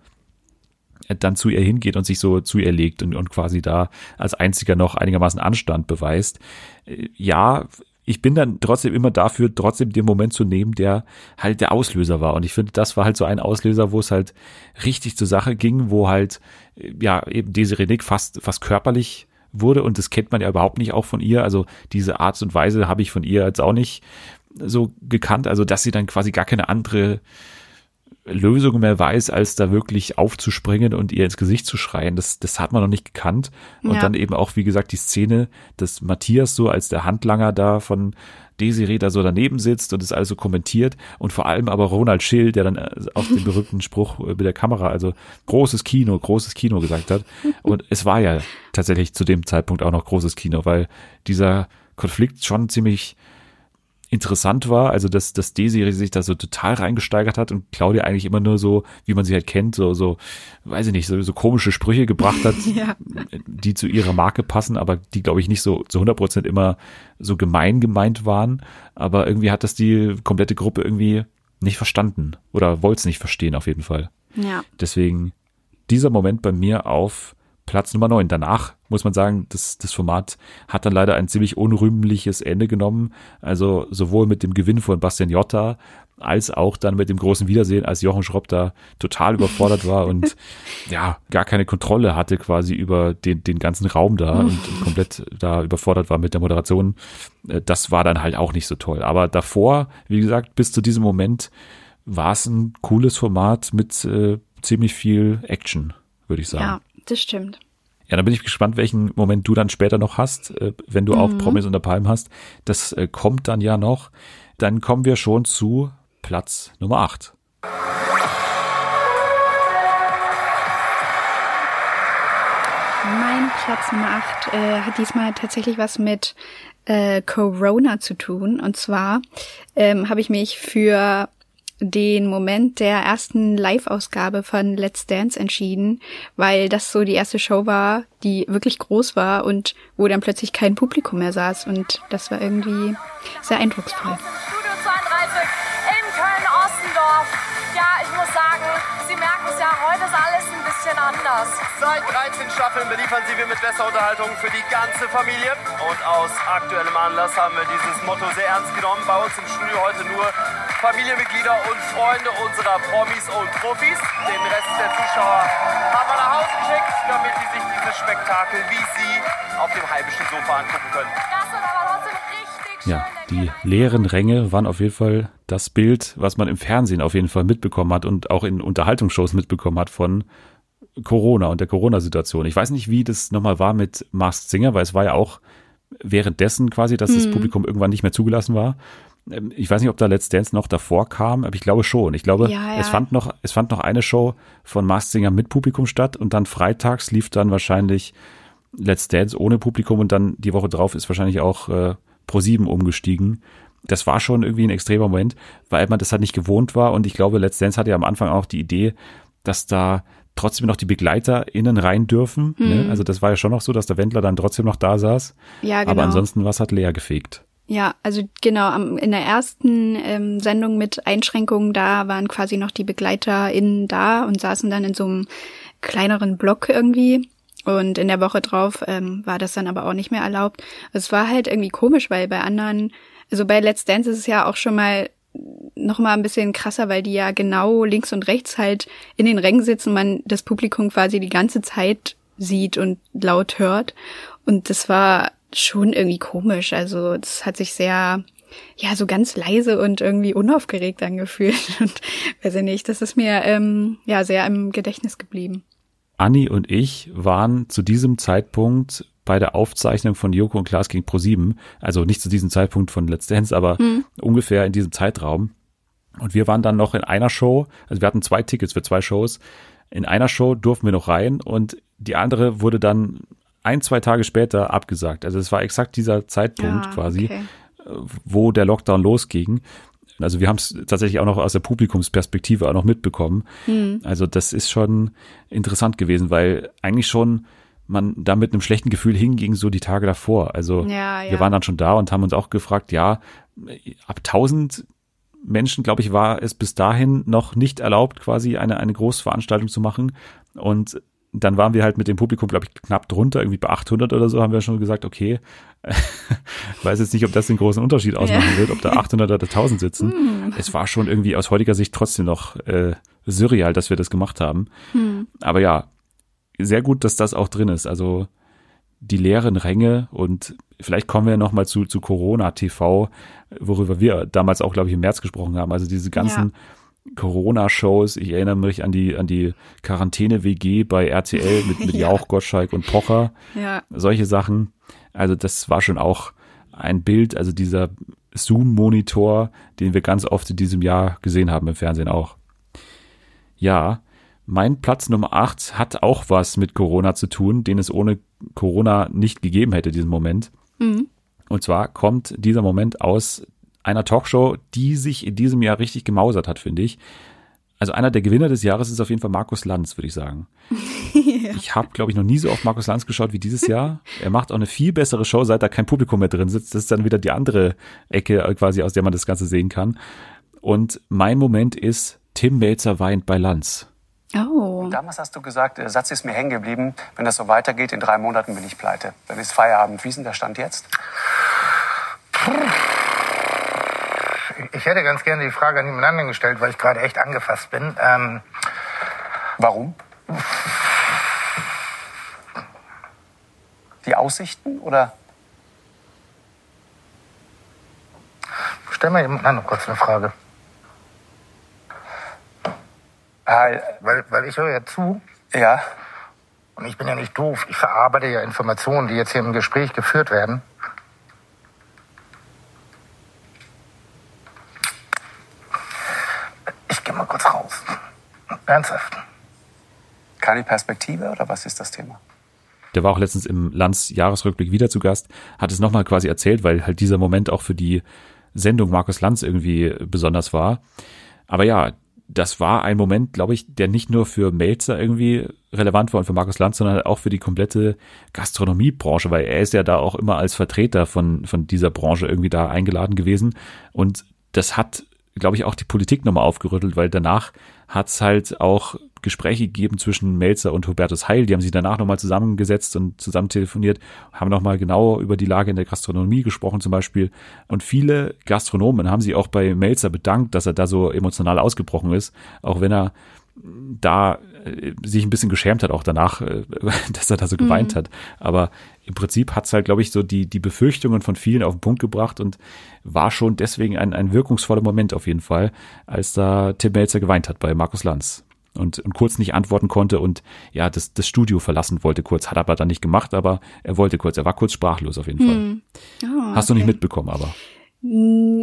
dann zu ihr hingeht und sich so zu ihr legt und, und quasi da als einziger noch einigermaßen Anstand beweist. Äh, Ja, ich bin dann trotzdem immer dafür, trotzdem den Moment zu nehmen, der halt der Auslöser war. Und ich finde, das war halt so ein Auslöser, wo es halt richtig zur Sache ging, wo halt, äh, ja, eben diese Nick fast, fast körperlich wurde. Und das kennt man ja überhaupt nicht auch von ihr. Also diese Art und Weise habe ich von ihr jetzt auch nicht so gekannt. Also, dass sie dann quasi gar keine andere Lösung mehr weiß, als da wirklich aufzuspringen und ihr ins Gesicht zu schreien. Das, das hat man noch nicht gekannt. Und Ja. dann eben auch, wie gesagt, die Szene, dass Matthias so als der Handlanger da von Desiree da so daneben sitzt und es also kommentiert und vor allem aber Ronald Schill, der dann äh, auch den berühmten Spruch äh, mit der Kamera, also großes Kino, großes Kino gesagt hat. Und es war ja tatsächlich zu dem Zeitpunkt auch noch großes Kino, weil dieser Konflikt schon ziemlich interessant war, also dass, dass Desiree sich da so total reingesteigert hat und Claudia eigentlich immer nur so, wie man sie halt kennt, so, so, weiß ich nicht, so, so komische Sprüche gebracht hat, Ja. die zu ihrer Marke passen, aber die, glaube ich, nicht so zu 100 Prozent immer so gemein gemeint waren. Aber irgendwie hat das die komplette Gruppe irgendwie nicht verstanden oder wollte es nicht verstehen auf jeden Fall. Ja. Deswegen dieser Moment bei mir auf Platz Nummer 9. Danach muss man sagen, das, das Format hat dann leider ein ziemlich unrühmliches Ende genommen. Also sowohl mit dem Gewinn von Bastian Jotta als auch dann mit dem großen Wiedersehen, als Jochen Schropp da total überfordert war und ja, gar keine Kontrolle hatte quasi über den, den ganzen Raum da und komplett da überfordert war mit der Moderation. Äh, Das war dann halt auch nicht so toll. Aber davor, wie gesagt, bis zu diesem Moment war es ein cooles Format mit äh, ziemlich viel Action, würde ich sagen. Ja, das stimmt. Ja, dann bin ich gespannt, welchen Moment du dann später noch hast, äh, wenn du auch Promis unter Palmen hast. Das äh, kommt dann ja noch. Dann kommen wir schon zu Platz Nummer 8. Mein Platz Nummer 8 äh, hat diesmal tatsächlich was mit äh, Corona zu tun. Und zwar ähm, habe ich mich für den Moment der ersten Live-Ausgabe von Let's Dance entschieden, weil das so die erste Show war, die wirklich groß war und wo dann plötzlich kein Publikum mehr saß. Und das war irgendwie sehr eindrucksvoll. Studio 32 in Köln-Ostendorf. Ja, ich muss sagen, Sie merken es ja, heute ist alles ein bisschen anders. Seit 13 Staffeln beliefern sie wir mit bester Unterhaltung für die ganze Familie. Und aus aktuellem Anlass haben wir dieses Motto sehr ernst genommen. Bei uns im Studio heute nur Familienmitglieder und Freunde unserer Promis und Profis. Den Rest der Zuschauer haben wir nach Hause geschickt, damit sie sich dieses Spektakel wie sie auf dem heimischen Sofa angucken können. Das wird aber trotzdem richtig schön. Ja, die leeren Ränge waren auf jeden Fall das Bild, was man im Fernsehen auf jeden Fall mitbekommen hat und auch in Unterhaltungsshows mitbekommen hat von Corona und der Corona-Situation. Ich weiß nicht, wie das nochmal war mit Masked Singer, weil es war ja auch währenddessen quasi, dass das Publikum irgendwann nicht mehr zugelassen war. Ähm, Ich weiß nicht, ob da Let's Dance noch davor kam, aber ich glaube schon. Ich glaube, Ja, ja. es fand noch, es fand noch eine Show von Masked Singer mit Publikum statt und dann freitags lief dann wahrscheinlich Let's Dance ohne Publikum und dann die Woche drauf ist wahrscheinlich auch äh, Pro7 umgestiegen. Das war schon irgendwie ein extremer Moment, weil man das halt nicht gewohnt war und ich glaube, Let's Dance hatte ja am Anfang auch die Idee, dass da trotzdem noch die BegleiterInnen rein dürfen. Ne? Also das war ja schon noch so, dass der Wendler dann trotzdem noch da saß. Ja, genau. Aber ansonsten war es halt leer gefegt. Ja, also genau, in der ersten ähm, Sendung mit Einschränkungen, da waren quasi noch die BegleiterInnen da und saßen dann in so einem kleineren Block irgendwie. Und in der Woche drauf ähm, war das dann aber auch nicht mehr erlaubt. Es war halt irgendwie komisch, weil bei anderen, also bei Let's Dance ist es ja auch schon mal noch mal ein bisschen krasser, weil die ja genau links und rechts halt in den Rängen sitzen, man das Publikum quasi die ganze Zeit sieht und laut hört. Und das war schon irgendwie komisch. Also das hat sich sehr, ja, so ganz leise und irgendwie unaufgeregt angefühlt. Und weiß ich nicht, das ist mir ähm, ja sehr im Gedächtnis geblieben. Anni und ich waren zu diesem Zeitpunkt bei der Aufzeichnung von Joko und Klaas gegen Pro7, also nicht zu diesem Zeitpunkt von Let's Dance, aber ungefähr in diesem Zeitraum. Und wir waren dann noch in einer Show, also wir hatten zwei Tickets für zwei Shows. In einer Show durften wir noch rein und die andere wurde dann ein, zwei Tage später abgesagt. Also es war exakt dieser Zeitpunkt Ah, quasi, okay. wo der Lockdown losging. Also wir haben es tatsächlich auch noch aus der Publikumsperspektive auch noch mitbekommen. Also das ist schon interessant gewesen, weil eigentlich schon man da mit einem schlechten Gefühl hinging so die Tage davor. Also Ja, wir ja. waren dann schon da und haben uns auch gefragt, ja, ab 1000 Menschen, glaube ich, war es bis dahin noch nicht erlaubt, quasi eine, eine Großveranstaltung zu machen. Und dann waren wir halt mit dem Publikum, glaube ich, knapp drunter, irgendwie bei 800 oder so, haben wir schon gesagt, okay, weiß jetzt nicht, ob das den großen Unterschied ausmachen wird, ob da 800 oder 1000 sitzen. Es war schon irgendwie aus heutiger Sicht trotzdem noch äh, surreal, dass wir das gemacht haben. Aber ja, sehr gut, dass das auch drin ist. Also die leeren Ränge und vielleicht kommen wir noch mal zu, zu Corona TV, worüber wir damals auch, glaube ich, im März gesprochen haben. Also diese ganzen Corona-Shows. Ich erinnere mich an die, an die Quarantäne-WG bei RTL mit, mit Ja. Jauch, Gottschalk und Pocher. Ja. Solche Sachen. Also das war schon auch ein Bild, also dieser Zoom-Monitor, den wir ganz oft in diesem Jahr gesehen haben im Fernsehen auch. Ja, mein Platz Nummer 8 hat auch was mit Corona zu tun, den es ohne Corona nicht gegeben hätte, diesen Moment. Und zwar kommt dieser Moment aus einer Talkshow, die sich in diesem Jahr richtig gemausert hat, finde ich. Also einer der Gewinner des Jahres ist auf jeden Fall Markus Lanz, würde ich sagen. Ich habe, glaube ich, noch nie so oft Markus Lanz geschaut wie dieses Jahr. Er macht auch eine viel bessere Show, seit da kein Publikum mehr drin sitzt. Das ist dann wieder die andere Ecke äh, quasi, aus der man das Ganze sehen kann. Und mein Moment ist, Tim Melzer weint bei Lanz. Oh. Damals hast du gesagt, der Satz ist mir hängen geblieben, wenn das so weitergeht, in drei Monaten bin ich pleite. Dann ist Feierabend. Wie ist denn der Stand jetzt? Ich hätte ganz gerne die Frage an jemand anderen gestellt, weil ich gerade echt angefasst bin. Ähm, Warum? Die Aussichten oder? stell mal jemand anderen kurz eine Frage. Äh, Weil, weil ich höre ja zu ja. und ich bin ja nicht doof. Ich verarbeite ja Informationen, die jetzt hier im Gespräch geführt werden. Ich gehe mal kurz raus. Ernsthaft. Keine Perspektive oder was ist das Thema? Der war auch letztens im Lanz Jahresrückblick wieder zu Gast, hat es nochmal quasi erzählt, weil halt dieser Moment auch für die Sendung Markus Lanz irgendwie besonders war. Aber ja, das war ein Moment, glaube ich, der nicht nur für Melzer irgendwie relevant war und für Markus Lanz, sondern auch für die komplette Gastronomiebranche, weil er ist ja da auch immer als Vertreter von, von dieser Branche irgendwie da eingeladen gewesen. Und das hat glaube ich, auch die Politik nochmal aufgerüttelt, weil danach hat's halt auch Gespräche gegeben zwischen Melzer und Hubertus Heil. Die haben sich danach nochmal zusammengesetzt und zusammen telefoniert, haben nochmal genau über die Lage in der Gastronomie gesprochen zum Beispiel. Und viele Gastronomen haben sich auch bei Melzer bedankt, dass er da so emotional ausgebrochen ist, auch wenn er da äh, sich ein bisschen geschämt hat, auch danach, äh, dass er da so geweint Mhm. hat. Aber im Prinzip hat's halt, glaube ich, so die, die Befürchtungen von vielen auf den Punkt gebracht und war schon deswegen ein, ein wirkungsvoller Moment auf jeden Fall, als da Tim Melzer geweint hat bei Markus Lanz. Und, und kurz nicht antworten konnte und ja, das, das Studio verlassen wollte kurz, hat er aber dann nicht gemacht, aber er wollte kurz, er war kurz sprachlos auf jeden Fall. Hm. Oh, Hast du nicht okay. mitbekommen, aber.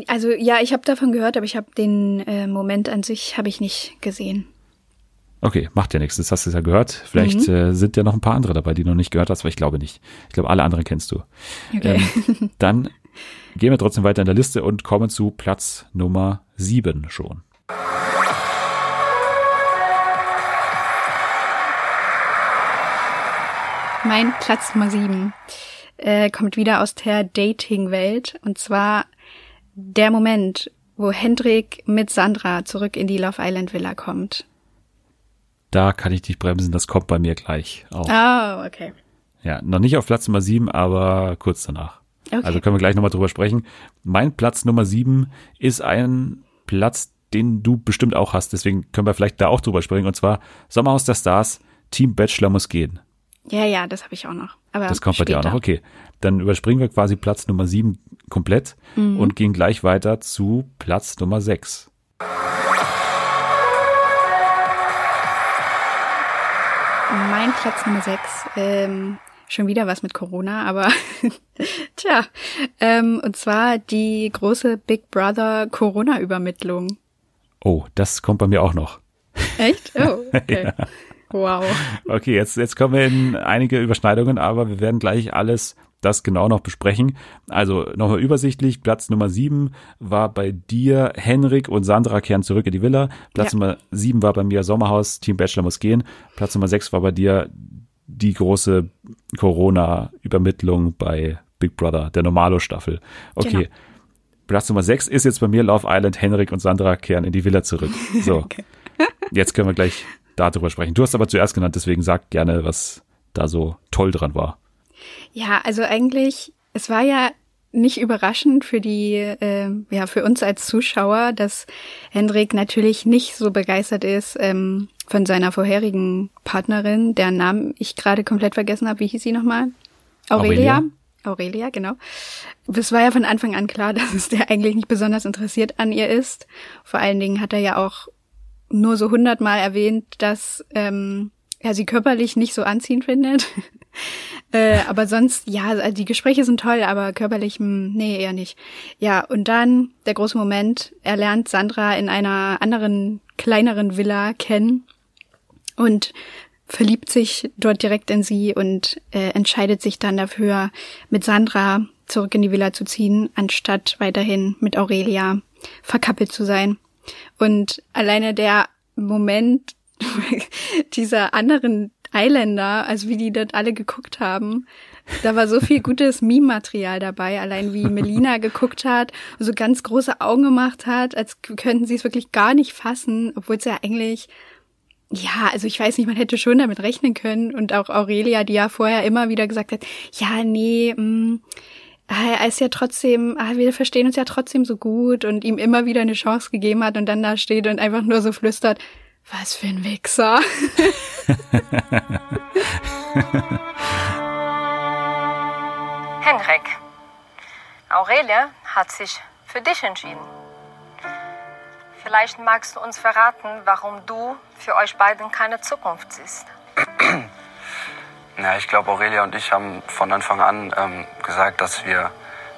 Also ja, ich habe davon gehört, aber ich habe den äh, Moment an sich habe ich nicht gesehen. Okay, macht ja nichts, das hast du ja gehört. Vielleicht Mhm. äh, sind ja noch ein paar andere dabei, die du noch nicht gehört hast, aber ich glaube nicht. Ich glaube, alle anderen kennst du. Okay. Ähm, dann gehen wir trotzdem weiter in der Liste und kommen zu Platz Nummer sieben schon. Mein Platz Nummer sieben äh, kommt wieder aus der Dating-Welt und zwar der Moment, wo Hendrik mit Sandra zurück in die Love Island Villa kommt. Da kann ich dich bremsen, das kommt bei mir gleich auch. Oh, okay. Ja, noch nicht auf Platz Nummer sieben, aber kurz danach. Okay. Also können wir gleich nochmal drüber sprechen. Mein Platz Nummer sieben ist ein Platz, den du bestimmt auch hast, deswegen können wir vielleicht da auch drüber sprechen. Und zwar Sommerhaus der Stars, Team Bachelor muss gehen. Ja, ja, das habe ich auch noch. Aber Das kommt bei dir auch später. noch. Okay. Dann überspringen wir quasi Platz Nummer sieben komplett Mhm. und gehen gleich weiter zu Platz Nummer sechs. Mein Platz Nummer sechs, ähm, schon wieder was mit Corona, aber tja, ähm, und zwar die große Big Brother Corona-Übermittlung. Oh, das kommt bei mir auch noch. Echt? Oh, okay. Ja. Wow. Okay, jetzt, jetzt kommen wir in einige Überschneidungen, aber wir werden gleich alles das genau noch besprechen. Also nochmal übersichtlich, Platz Nummer sieben war bei dir Henrik und Sandra kehren zurück in die Villa. Platz Ja. Nummer sieben war bei mir Sommerhaus, Team Bachelor muss gehen. Platz Nummer sechs war bei dir die große Corona-Übermittlung bei Big Brother, der Normalo-Staffel. Okay. Genau. Platz Nummer sechs ist jetzt bei mir Love Island, Henrik und Sandra kehren in die Villa zurück. So. Jetzt können wir gleich darüber sprechen. Du hast aber zuerst genannt, deswegen sag gerne, was da so toll dran war. Ja, also eigentlich, es war ja nicht überraschend für die, äh, ja, für uns als Zuschauer, dass Hendrik natürlich nicht so begeistert ist ähm, von seiner vorherigen Partnerin, deren Namen ich gerade komplett vergessen habe. Wie hieß sie nochmal? Aurelia. Aurelia. Aurelia, genau. Es war ja von Anfang an klar, dass es der eigentlich nicht besonders interessiert an ihr ist. Vor allen Dingen hat er ja auch nur so hundertmal erwähnt, dass ähm, er sie körperlich nicht so anziehend findet. äh, aber sonst, ja, also die Gespräche sind toll, aber körperlich, hm, nee, eher nicht. Ja, und dann der große Moment, er lernt Sandra in einer anderen, kleineren Villa kennen und verliebt sich dort direkt in sie und äh, entscheidet sich dann dafür, mit Sandra zurück in die Villa zu ziehen, anstatt weiterhin mit Aurelia verkappelt zu sein. Und alleine der Moment dieser anderen Eiländer, also wie die dort alle geguckt haben, da war so viel gutes Meme-Material dabei, allein wie Melina geguckt hat, so ganz große Augen gemacht hat, als könnten sie es wirklich gar nicht fassen, obwohl es ja eigentlich ja, also ich weiß nicht, man hätte schon damit rechnen können. Und auch Aurelia, die ja vorher immer wieder gesagt hat, ja, nee, mh, er ist ja trotzdem, ah, wir verstehen uns ja trotzdem so gut und ihm immer wieder eine Chance gegeben hat und dann da steht und einfach nur so flüstert, was für ein Wichser. Henrik, Aurelie hat sich für dich entschieden. Vielleicht magst du uns verraten, warum du für euch beiden keine Zukunft siehst. Ja, ich glaube, Aurelia und ich haben von Anfang an ähm, gesagt, dass wir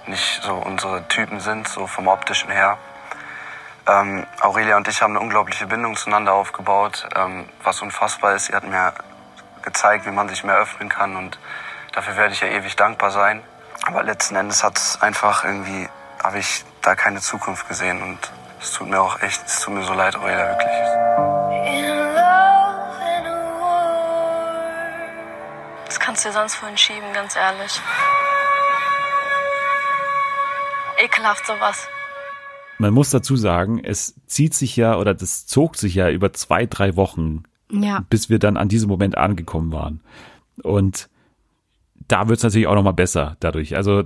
nicht so unsere Typen sind, so vom optischen her. Ähm, Aurelia und ich haben eine unglaubliche Bindung zueinander aufgebaut, ähm, was unfassbar ist. Sie hat mir gezeigt, wie man sich mehr öffnen kann und dafür werde ich ja ewig dankbar sein. Aber letzten Endes hat es einfach irgendwie, habe ich da keine Zukunft gesehen und es tut mir auch echt, es tut mir so leid, Aurelia, wirklich. Das kannst du dir sonst vorhin schieben, ganz ehrlich. Ekelhaft sowas. Man muss dazu sagen, es zieht sich ja oder das zog sich ja über zwei, drei Wochen, Ja. bis wir dann an diesem Moment angekommen waren. Und da wird es natürlich auch nochmal besser dadurch. Also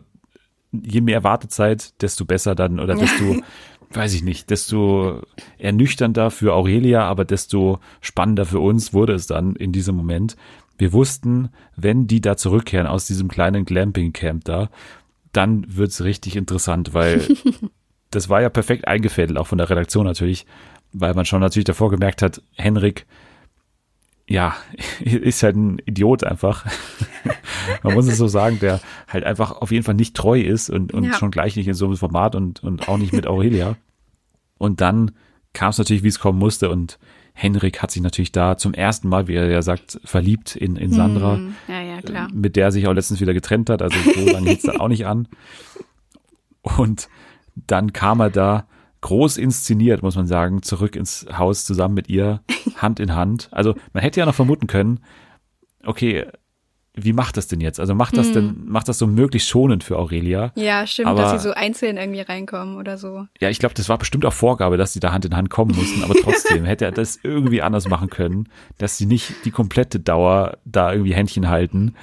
je mehr Wartezeit, desto besser dann oder desto, weiß ich nicht, desto ernüchternder für Aurelia, aber desto spannender für uns wurde es dann in diesem Moment. Wir wussten, wenn die da zurückkehren aus diesem kleinen Glamping-Camp da, dann wird's richtig interessant, weil das war ja perfekt eingefädelt, auch von der Redaktion natürlich, weil man schon natürlich davor gemerkt hat, Henrik, ja, ist halt ein Idiot einfach. man muss es so sagen, der halt einfach auf jeden Fall nicht treu ist und, und Ja. schon gleich nicht in so einem Format und, und auch nicht mit Aurelia. Und dann kam es natürlich, wie es kommen musste und Henrik hat sich natürlich da zum ersten Mal, wie er ja sagt, verliebt in, in Sandra Hm, ja, ja, klar. mit der er sich auch letztens wieder getrennt hat. Also so lange hielt's dann auch nicht an. Und dann kam er da groß inszeniert, muss man sagen, zurück ins Haus zusammen mit ihr, Hand in Hand. Also man hätte ja noch vermuten können, okay, wie macht das denn jetzt? Also macht das Hm. denn, macht das so möglichst schonend für Aurelia? Ja, stimmt, Aber- dass sie so einzeln irgendwie reinkommen oder so. Ja, ich glaube, das war bestimmt auch Vorgabe, dass sie da Hand in Hand kommen mussten, aber trotzdem hätte er das irgendwie anders machen können, dass sie nicht die komplette Dauer da irgendwie Händchen halten.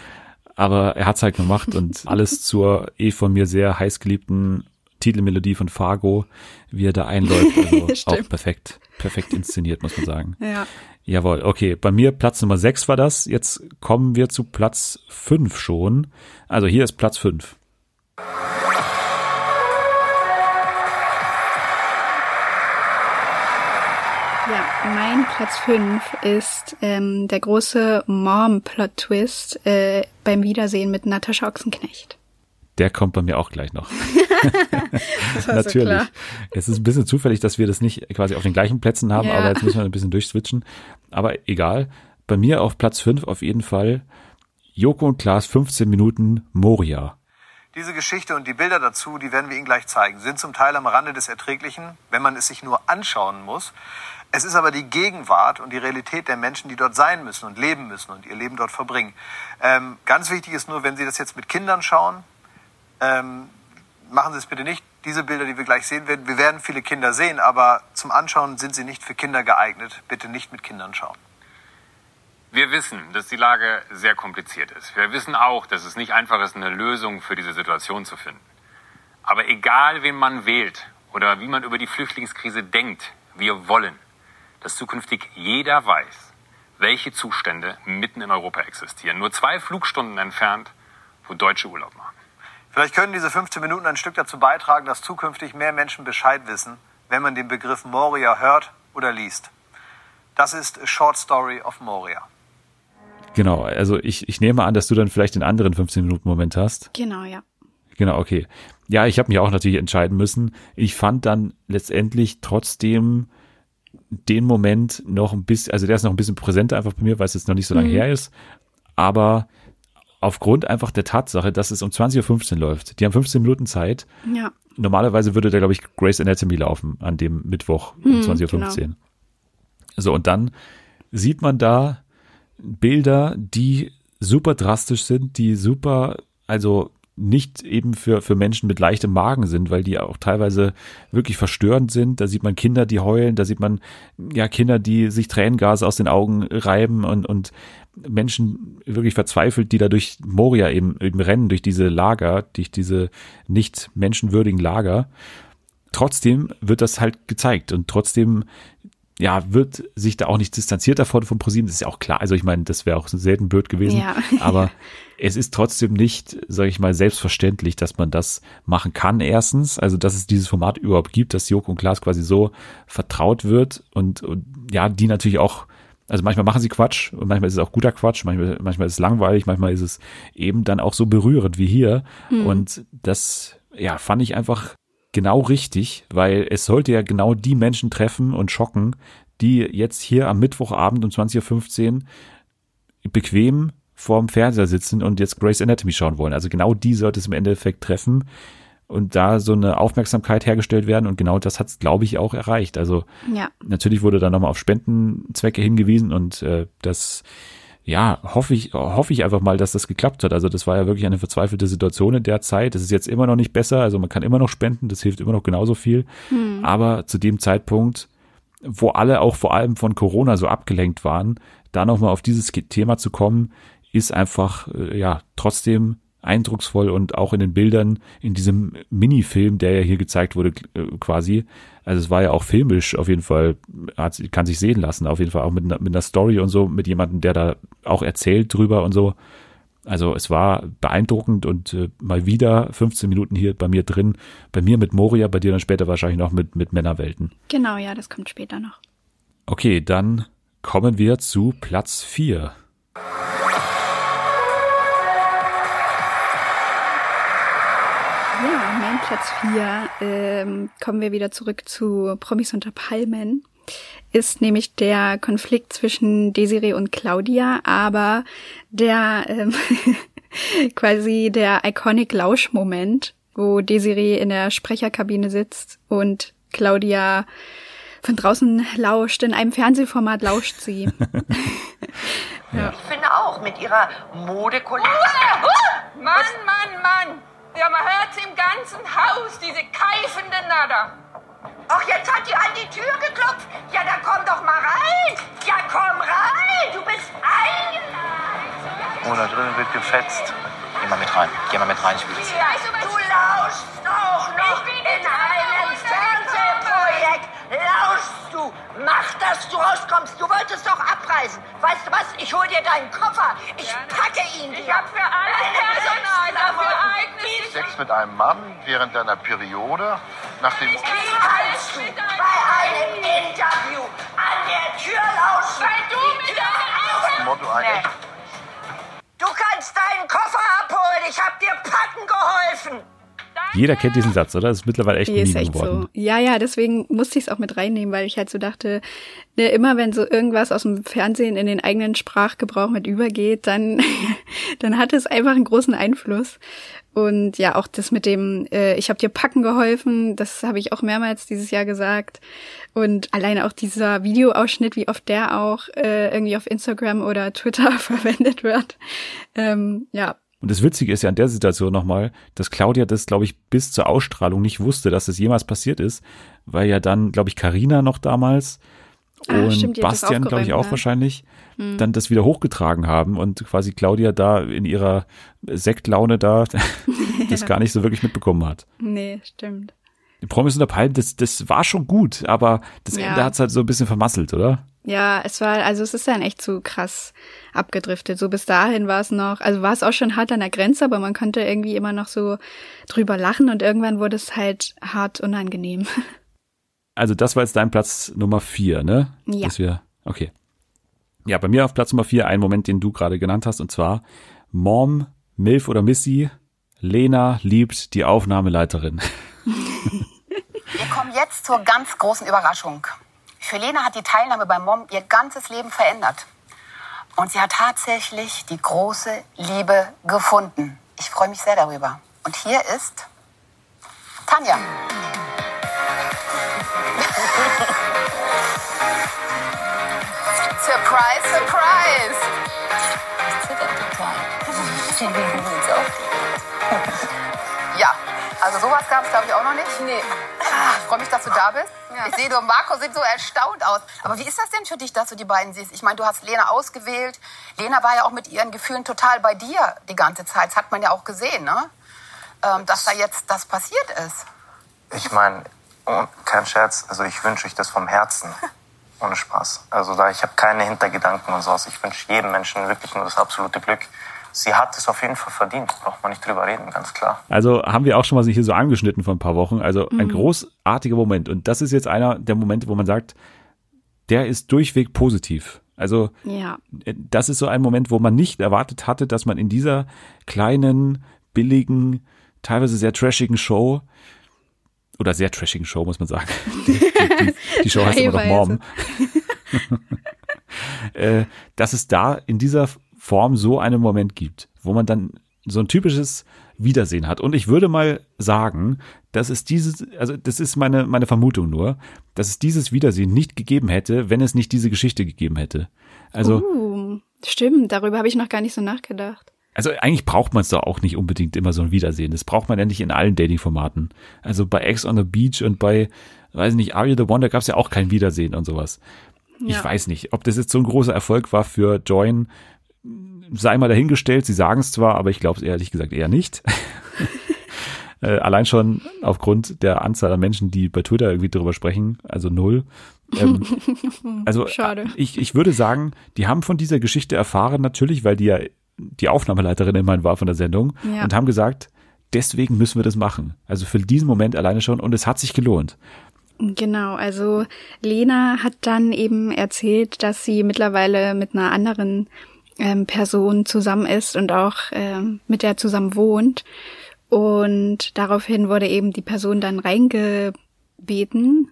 Aber er hat's halt gemacht und alles zur eh von mir sehr heißgeliebten Titelmelodie von Fargo, wie er da einläuft. Also auch perfekt, perfekt inszeniert, muss man sagen. Ja. Jawohl, okay. Bei mir Platz Nummer 6 war das. Jetzt kommen wir zu Platz 5 schon. Also hier ist Platz 5. Ja, mein Platz 5 ist ähm, der große Mom-Plot-Twist äh, beim Wiedersehen mit Natascha Ochsenknecht. Der kommt bei mir auch gleich noch. Das war so Natürlich. klar. Es ist ein bisschen zufällig, dass wir das nicht quasi auf den gleichen Plätzen haben, Ja. aber jetzt müssen wir ein bisschen durchswitchen. Aber egal. Bei mir auf Platz 5 auf jeden Fall Joko und Klaas 15 Minuten Moria. Diese Geschichte und die Bilder dazu, die werden wir Ihnen gleich zeigen, sind zum Teil am Rande des Erträglichen, wenn man es sich nur anschauen muss. Es ist aber die Gegenwart und die Realität der Menschen, die dort sein müssen und leben müssen und ihr Leben dort verbringen. Ähm, ganz wichtig ist nur, wenn Sie das jetzt mit Kindern schauen, ähm, machen Sie es bitte nicht. Diese Bilder, die wir gleich sehen werden, wir werden viele Kinder sehen, aber zum Anschauen sind sie nicht für Kinder geeignet. Bitte nicht mit Kindern schauen. Wir wissen, dass die Lage sehr kompliziert ist. Wir wissen auch, dass es nicht einfach ist, eine Lösung für diese Situation zu finden. Aber egal, wen man wählt oder wie man über die Flüchtlingskrise denkt, wir wollen, dass zukünftig jeder weiß, welche Zustände mitten in Europa existieren. Nur zwei Flugstunden entfernt, wo Deutsche Urlaub machen. Vielleicht können diese 15 Minuten ein Stück dazu beitragen, dass zukünftig mehr Menschen Bescheid wissen, wenn man den Begriff Moria hört oder liest. Das ist A Short Story of Moria. Genau, also ich, ich nehme an, dass du dann vielleicht den anderen 15 Minuten Moment hast. Genau, ja. Genau, okay. Ja, ich habe mich auch natürlich entscheiden müssen. Ich fand dann letztendlich trotzdem den Moment noch ein bisschen, also der ist noch ein bisschen präsenter einfach bei mir, weil es jetzt noch nicht so lange Mhm. her ist. Aber aufgrund einfach der Tatsache, dass es um 20.15 Uhr läuft, die haben 15 Minuten Zeit. Ja. Normalerweise würde da, glaube ich, Grace Anatomy laufen an dem Mittwoch um Mhm, 20.15 Uhr. genau. So, und dann sieht man da Bilder, die super drastisch sind, die super, also nicht eben für, für Menschen mit leichtem Magen sind, weil die auch teilweise wirklich verstörend sind. Da sieht man Kinder, die heulen, da sieht man ja Kinder, die sich Tränengase aus den Augen reiben und, und Menschen wirklich verzweifelt, die da durch Moria eben, eben rennen, durch diese Lager, durch diese nicht menschenwürdigen Lager. Trotzdem wird das halt gezeigt und trotzdem ja, wird sich da auch nicht distanziert davon vom ProSieben, das ist ja auch klar. Also ich meine, das wäre auch selten blöd gewesen. Ja. Aber es ist trotzdem nicht, sage ich mal, selbstverständlich, dass man das machen kann. Erstens, also dass es dieses Format überhaupt gibt, dass Joko und Klaas quasi so vertraut wird und, und ja, die natürlich auch, also manchmal machen sie Quatsch und manchmal ist es auch guter Quatsch, manchmal, manchmal ist es langweilig, manchmal ist es eben dann auch so berührend wie hier. Mhm. Und das, ja, fand ich einfach genau richtig, weil es sollte ja genau die Menschen treffen und schocken, die jetzt hier am Mittwochabend um 20.15 Uhr bequem vorm Fernseher sitzen und jetzt Grey's Anatomy schauen wollen. Also genau die sollte es im Endeffekt treffen und da so eine Aufmerksamkeit hergestellt werden und genau das hat es, glaube ich, auch erreicht. Also Ja. natürlich wurde da nochmal auf Spendenzwecke hingewiesen und äh, das ja, hoffe ich, hoffe ich einfach mal, dass das geklappt hat. Also das war ja wirklich eine verzweifelte Situation in der Zeit. Das ist jetzt immer noch nicht besser. Also man kann immer noch spenden. Das hilft immer noch genauso viel. Hm. Aber zu dem Zeitpunkt, wo alle auch vor allem von Corona so abgelenkt waren, da nochmal auf dieses Thema zu kommen, ist einfach, äh, ja, trotzdem eindrucksvoll und auch in den Bildern in diesem Minifilm, der ja hier gezeigt wurde, äh, quasi. Also es war ja auch filmisch auf jeden Fall, hat, kann sich sehen lassen, auf jeden Fall auch mit, einer- mit einer Story und so, mit jemandem, der da auch erzählt drüber und so. Also es war beeindruckend und äh, mal wieder 15 Minuten hier bei mir drin, bei mir mit Moria, bei dir dann später wahrscheinlich noch mit, mit Männerwelten. Genau, ja, das kommt später noch. Okay, dann kommen wir zu Platz 4. Platz 4, ähm, kommen wir wieder zurück zu Promis unter Palmen, ist nämlich der Konflikt zwischen Desiree und Claudia, aber der ähm, quasi der iconic Lauschmoment, wo Desiree in der Sprecherkabine sitzt und Claudia von draußen lauscht, in einem Fernsehformat lauscht sie. Ich finde auch, mit ihrer Modekollektion. Mann, Mann, Mann! Ja, man hört's im ganzen Haus, diese keifende Nada. Ach, jetzt hat die an die Tür geklopft. Ja, dann komm doch mal rein. Ja, komm rein. Du bist eingeladen. Oh, da drinnen wird gefetzt. Geh mal mit rein. Geh mal mit rein, ich will das. Ja, du lauschst auch noch in einem Fernsehprojekt. Lauschst du. Mach, dass du rauskommst. Du wolltest doch abreisen. Weißt du was? Ich hol dir deinen Koffer. Ich packe ihn dir. Ich hab für alles Personal, dafür eigenes Sex mit einem Mann während deiner Periode, nach dem Wie kannst du bei einem Interview an der Tür lauschen? Weil du mit deiner Motto echt Du kannst deinen Koffer abholen. Ich hab dir packen geholfen. Jeder kennt diesen Satz, oder? Das ist mittlerweile echt ist echt geworden. so. Ja, ja, deswegen musste ich es auch mit reinnehmen, weil ich halt so dachte, ne, immer wenn so irgendwas aus dem Fernsehen in den eigenen Sprachgebrauch mit übergeht, dann, dann hat es einfach einen großen Einfluss. Und ja, auch das mit dem, äh, ich habe dir packen geholfen, das habe ich auch mehrmals dieses Jahr gesagt. Und alleine auch dieser Videoausschnitt, wie oft der auch äh, irgendwie auf Instagram oder Twitter verwendet wird. Ähm, ja, Und das Witzige ist ja an der Situation nochmal, dass Claudia das, glaube ich, bis zur Ausstrahlung nicht wusste, dass das jemals passiert ist, weil ja dann, glaube ich, Karina noch damals Ah, und stimmt, Bastian, glaube ich, auch ne? wahrscheinlich, Hm. dann das wieder hochgetragen haben und quasi Claudia da in ihrer Sektlaune da das gar nicht so wirklich mitbekommen hat. nee, stimmt. Die Promis unter Palmen, das, das war schon gut, aber das Ja. Ende hat's halt so ein bisschen vermasselt, oder? Ja, es war, also es ist dann echt zu krass abgedriftet. So bis dahin war es noch, also war es auch schon hart an der Grenze, aber man konnte irgendwie immer noch so drüber lachen und irgendwann wurde es halt hart unangenehm. Also das war jetzt dein Platz Nummer vier, ne? Ja. Dass wir, okay. Ja, bei mir auf Platz Nummer vier ein Moment, den du gerade genannt hast, und zwar Mom, Milf oder Missy, Lena liebt die Aufnahmeleiterin. Wir kommen jetzt zur ganz großen Überraschung. Für Lena hat die Teilnahme bei Mom ihr ganzes Leben verändert. Und sie hat tatsächlich die große Liebe gefunden. Ich freue mich sehr darüber. Und hier ist Tanja. surprise, surprise. Ja, also sowas gab es, glaube ich, auch noch nicht. Nee. Ich freue mich, dass du da bist. Ich sehe, du und Marco sieht so erstaunt aus. Aber wie ist das denn für dich, dass du die beiden siehst? Ich meine, du hast Lena ausgewählt. Lena war ja auch mit ihren Gefühlen total bei dir die ganze Zeit. Das hat man ja auch gesehen, ne? Ähm, dass da jetzt das passiert ist. Ich meine, oh, kein Scherz, also ich wünsche euch das vom Herzen. Ohne Spaß. Also da ich habe keine Hintergedanken und sowas. Ich wünsche jedem Menschen wirklich nur das absolute Glück. Sie hat es auf jeden Fall verdient. Braucht man nicht drüber reden, ganz klar. Also haben wir auch schon mal hier so angeschnitten vor ein paar Wochen. Also ein Mhm. großartiger Moment. Und das ist jetzt einer der Momente, wo man sagt, der ist durchweg positiv. Also Ja. äh, das ist so ein Moment, wo man nicht erwartet hatte, dass man in dieser kleinen, billigen, teilweise sehr trashigen Show oder sehr trashigen Show, muss man sagen. Die, die, die, Show heißt immer noch. Mom. äh, dass es da in dieser Form so einen Moment gibt, wo man dann so ein typisches Wiedersehen hat. Und ich würde mal sagen, dass es dieses, also das ist meine, meine Vermutung nur, dass es dieses Wiedersehen nicht gegeben hätte, wenn es nicht diese Geschichte gegeben hätte. Also Uh, Stimmt, darüber habe ich noch gar nicht so nachgedacht. Also eigentlich braucht man es doch auch nicht unbedingt immer so ein Wiedersehen. Das braucht man ja nicht in allen Dating-Formaten. Also bei Ex on the Beach und bei, weiß nicht, Are You the One, da gab es ja auch kein Wiedersehen und sowas. Ja. Ich weiß nicht, ob das jetzt so ein großer Erfolg war für Join, sei mal dahingestellt. Sie sagen es zwar, aber ich glaube es ehrlich gesagt eher nicht. äh, allein schon aufgrund der Anzahl an Menschen, die bei Twitter irgendwie drüber sprechen, also null. Ähm, also Schade. Ich, ich würde sagen, die haben von dieser Geschichte erfahren, natürlich, weil die ja die Aufnahmeleiterin immerhin war von der Sendung ja. und haben gesagt, deswegen müssen wir das machen. Also für diesen Moment alleine schon und es hat sich gelohnt. Genau, also Lena hat dann eben erzählt, dass sie mittlerweile mit einer anderen ähm, Person zusammen ist und auch ähm, mit der zusammen wohnt. Und daraufhin wurde eben die Person dann reingebeten.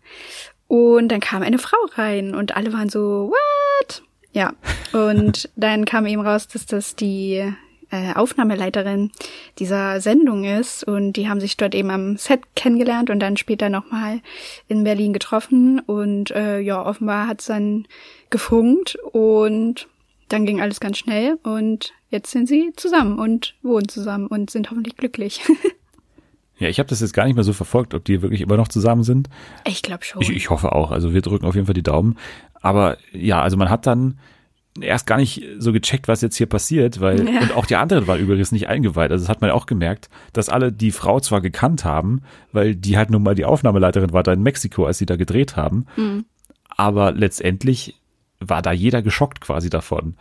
Und dann kam eine Frau rein und alle waren so, what? Ja, und dann kam eben raus, dass das die äh, Aufnahmeleiterin dieser Sendung ist und die haben sich dort eben am Set kennengelernt und dann später nochmal in Berlin getroffen und äh, ja, offenbar hat's dann gefunkt und dann ging alles ganz schnell und jetzt sind sie zusammen und wohnen zusammen und sind hoffentlich glücklich. Ja, ich habe das jetzt gar nicht mehr so verfolgt, ob die wirklich immer noch zusammen sind. Ich glaube schon. Ich, ich hoffe auch. Also wir drücken auf jeden Fall die Daumen. Aber ja, also man hat dann erst gar nicht so gecheckt, was jetzt hier passiert, weil ja. und auch die anderen waren übrigens nicht eingeweiht. Also das hat man auch gemerkt, dass alle die Frau zwar gekannt haben, weil die halt nun mal die Aufnahmeleiterin war da in Mexiko, als sie da gedreht haben, mhm. aber letztendlich war da jeder geschockt quasi davon.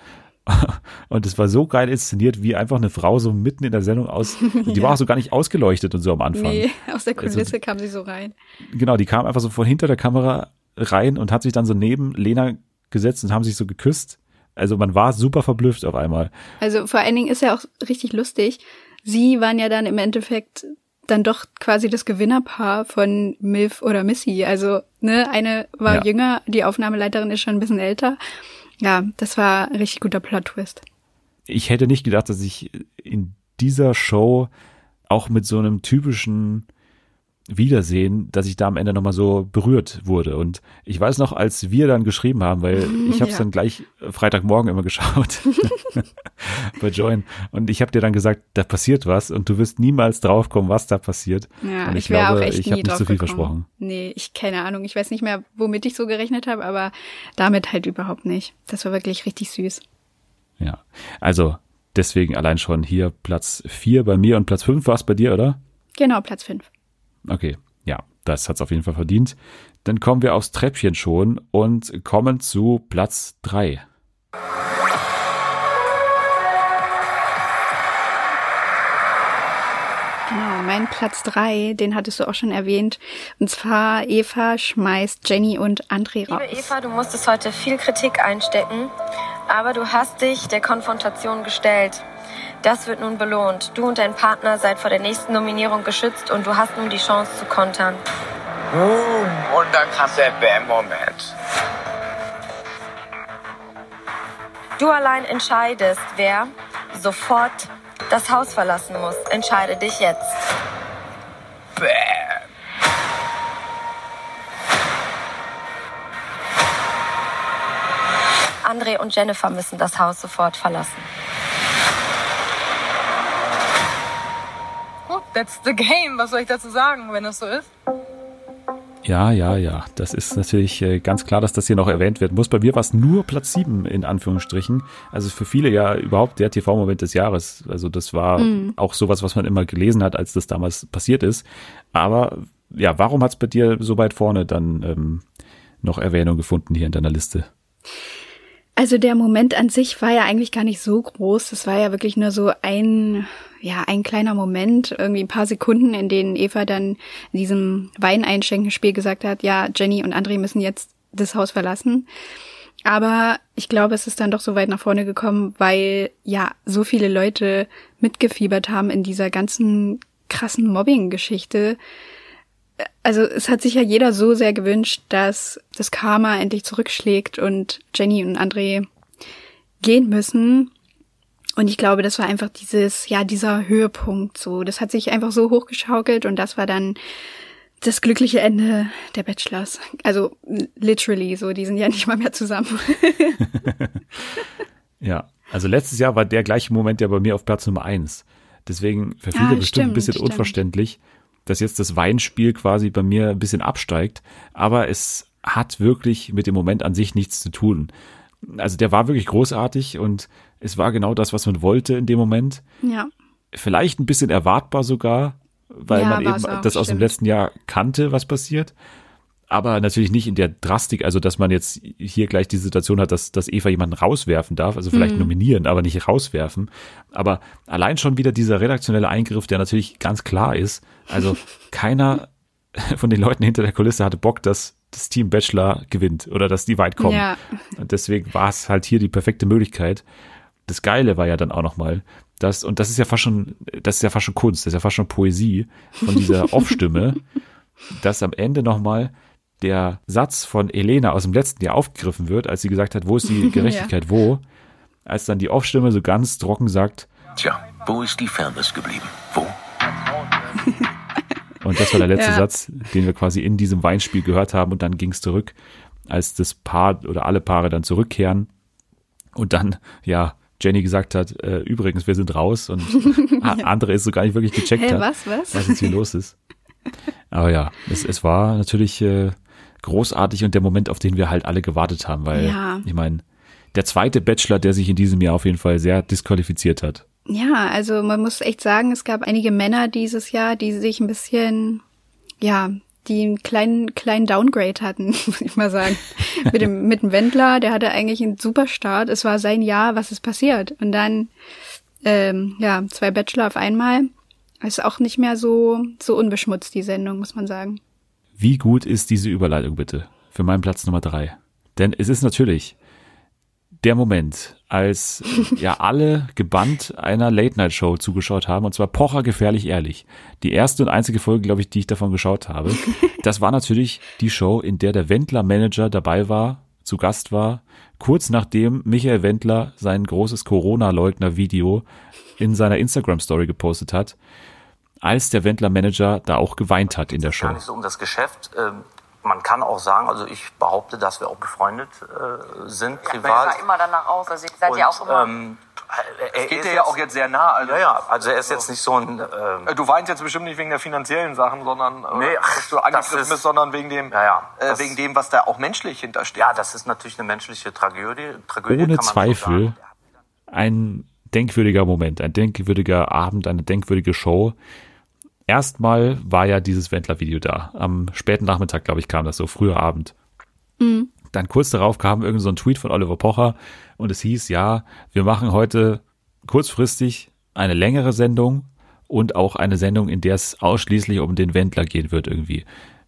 Und es war so geil inszeniert, wie einfach eine Frau so mitten in der Sendung aus, die ja. war auch so gar nicht ausgeleuchtet und so am Anfang. Nee, aus der Kulisse also, kam sie so rein. Genau, die kam einfach so von hinter der Kamera rein und hat sich dann so neben Lena gesetzt und haben sich so geküsst. Also man war super verblüfft auf einmal. Also vor allen Dingen ist ja auch richtig lustig. Sie waren ja dann im Endeffekt dann doch quasi das Gewinnerpaar von Milf oder Missy. Also, ne, eine war ja. jünger, die Aufnahmeleiterin ist schon ein bisschen älter. Ja, das war ein richtig guter Plot-Twist. Ich hätte nicht gedacht, dass ich in dieser Show auch mit so einem typischen Wiedersehen, dass ich da am Ende nochmal so berührt wurde. Und ich weiß noch, als wir dann geschrieben haben, weil ich habe es ja. dann gleich Freitagmorgen immer geschaut bei Join. Und ich habe dir dann gesagt, da passiert was und du wirst niemals draufkommen, was da passiert. Ja, und ich, ich glaube, auch echt ich habe nicht so viel versprochen. Nee, ich keine Ahnung. Ich weiß nicht mehr, womit ich so gerechnet habe, aber damit halt überhaupt nicht. Das war wirklich richtig süß. Ja, also deswegen allein schon hier Platz vier bei mir und Platz fünf war es bei dir, oder? Genau, Platz fünf. Okay, ja, das hat's auf jeden Fall verdient. Dann kommen wir aufs Treppchen schon und kommen zu Platz drei. Genau, mein Platz drei, den hattest du auch schon erwähnt. Und zwar Eva schmeißt Jenny und André raus. Liebe Eva, du musstest heute viel Kritik einstecken, aber du hast dich der Konfrontation gestellt. Das wird nun belohnt. Du und dein Partner seid vor der nächsten Nominierung geschützt und du hast nun die Chance zu kontern. Boom. Und dann kam der Bam-Moment. Du allein entscheidest, wer sofort das Haus verlassen muss. Entscheide dich jetzt. Bam. André und Jennifer müssen das Haus sofort verlassen. That's the game. Was soll ich dazu sagen, wenn das so ist? Ja, ja, ja. Das ist natürlich äh, ganz klar, dass das hier noch erwähnt werden muss. Bei mir war es nur Platz 7 in Anführungsstrichen. Also für viele ja überhaupt der TV-Moment des Jahres. Also das war mhm. auch sowas, was man immer gelesen hat, als das damals passiert ist. Aber ja, warum hat es bei dir so weit vorne dann ähm, noch Erwähnung gefunden hier in deiner Liste? Also der Moment an sich war ja eigentlich gar nicht so groß. Das war ja wirklich nur so ein, ja, ein kleiner Moment, irgendwie ein paar Sekunden, in denen Eva dann in diesem Weineinschenken-Spiel gesagt hat, ja, Jenny und André müssen jetzt das Haus verlassen. Aber ich glaube, es ist dann doch so weit nach vorne gekommen, weil ja so viele Leute mitgefiebert haben in dieser ganzen krassen Mobbing-Geschichte, also es hat sich ja jeder so sehr gewünscht, dass das Karma endlich zurückschlägt und Jenny und André gehen müssen. Und ich glaube, das war einfach dieses, ja, dieser Höhepunkt so. Das hat sich einfach so hochgeschaukelt und das war dann das glückliche Ende der Bachelors. Also literally so, die sind ja nicht mal mehr zusammen. ja, Also letztes Jahr war der gleiche Moment ja bei mir auf Platz Nummer eins. Deswegen für viele Ah, bestimmt stimmt, ein bisschen stimmt. unverständlich, dass jetzt das Weinspiel quasi bei mir ein bisschen absteigt. Aber es hat wirklich mit dem Moment an sich nichts zu tun. Also der war wirklich großartig und es war genau das, was man wollte in dem Moment. Ja. Vielleicht ein bisschen erwartbar sogar, weil Ja, man eben auch, das aus dem stimmt. letzten Jahr kannte, was passiert. Aber natürlich nicht in der Drastik, also dass man jetzt hier gleich die Situation hat, dass, dass Eva jemanden rauswerfen darf, also vielleicht Mhm. nominieren, aber nicht rauswerfen. Aber allein schon wieder dieser redaktionelle Eingriff, der natürlich ganz klar ist. Also keiner von den Leuten hinter der Kulisse hatte Bock, dass das Team Bachelor gewinnt oder dass die weit kommen. Ja. Und deswegen war es halt hier die perfekte Möglichkeit. Das Geile war ja dann auch nochmal, dass, und das ist ja fast schon, das ist ja fast schon Kunst, das ist ja fast schon Poesie von dieser Off-Stimme, dass am Ende nochmal der Satz von Elena aus dem letzten Jahr aufgegriffen wird, als sie gesagt hat, wo ist die Gerechtigkeit, wo? Als dann die Off-Stimme so ganz trocken sagt, Tja, wo ist die Fairness geblieben? Wo? Und das war der letzte Ja. Satz, den wir quasi in diesem Weinspiel gehört haben. Und dann ging es zurück, als das Paar oder alle Paare dann zurückkehren. Und dann, ja, Jenny gesagt hat, äh, übrigens, wir sind raus. Und a- andere ist so gar nicht wirklich gecheckt Hä, hat, was, was? was jetzt hier los ist. Aber ja, es, es war natürlich äh, großartig und der Moment, auf den wir halt alle gewartet haben. Weil, Ja. ich meine, der zweite Bachelor, der sich in diesem Jahr auf jeden Fall sehr disqualifiziert hat. Ja, also man muss echt sagen, es gab einige Männer dieses Jahr, die sich ein bisschen, ja, die einen kleinen, kleinen Downgrade hatten, muss ich mal sagen. mit dem, mit dem Wendler, der hatte eigentlich einen super Start. Es war sein Jahr, was ist passiert? Und dann, ähm, ja, zwei Bachelor auf einmal. Ist auch nicht mehr so, so unbeschmutzt, die Sendung, muss man sagen. Wie gut ist diese Überleitung bitte für meinen Platz Nummer drei? Denn es ist natürlich der Moment, als ja alle gebannt einer Late-Night-Show zugeschaut haben, und zwar Pocher gefährlich ehrlich. Die erste und einzige Folge, glaube ich, die ich davon geschaut habe. Das war natürlich die Show, in der der Wendler-Manager dabei war, zu Gast war, kurz nachdem Michael Wendler sein großes Corona-Leugner-Video in seiner Instagram-Story gepostet hat, als der Wendler-Manager da auch geweint hat in der Show. gar nicht so um das Geschäft. Man kann auch sagen, also ich behaupte, dass wir auch befreundet äh, sind, Ja, privat. er sah immer danach aus. Also ihr seid ja auch Und, immer. ähm, er Es geht dir ja auch jetzt sehr nah. Also, ja, ja, also er ist jetzt nicht so ein... Ähm, Du weinst jetzt bestimmt nicht wegen der finanziellen Sachen, sondern äh, Nee, dass du das angegriffen ist- bist, sondern wegen dem, ja, ja, äh, das- wegen dem, was da auch menschlich hintersteht. Ja, das ist natürlich eine menschliche Tragödie. Tragödie ohne kann man so Zweifel ein denkwürdiger Moment, ein denkwürdiger Abend, eine denkwürdige Show. Erstmal war ja dieses Wendler-Video da. Am späten Nachmittag, glaube ich, kam das so, früher Abend. Mhm. Dann kurz darauf kam irgend so ein Tweet von Oliver Pocher und es hieß, ja, wir machen heute kurzfristig eine längere Sendung und auch eine Sendung, in der es ausschließlich um den Wendler gehen wird irgendwie.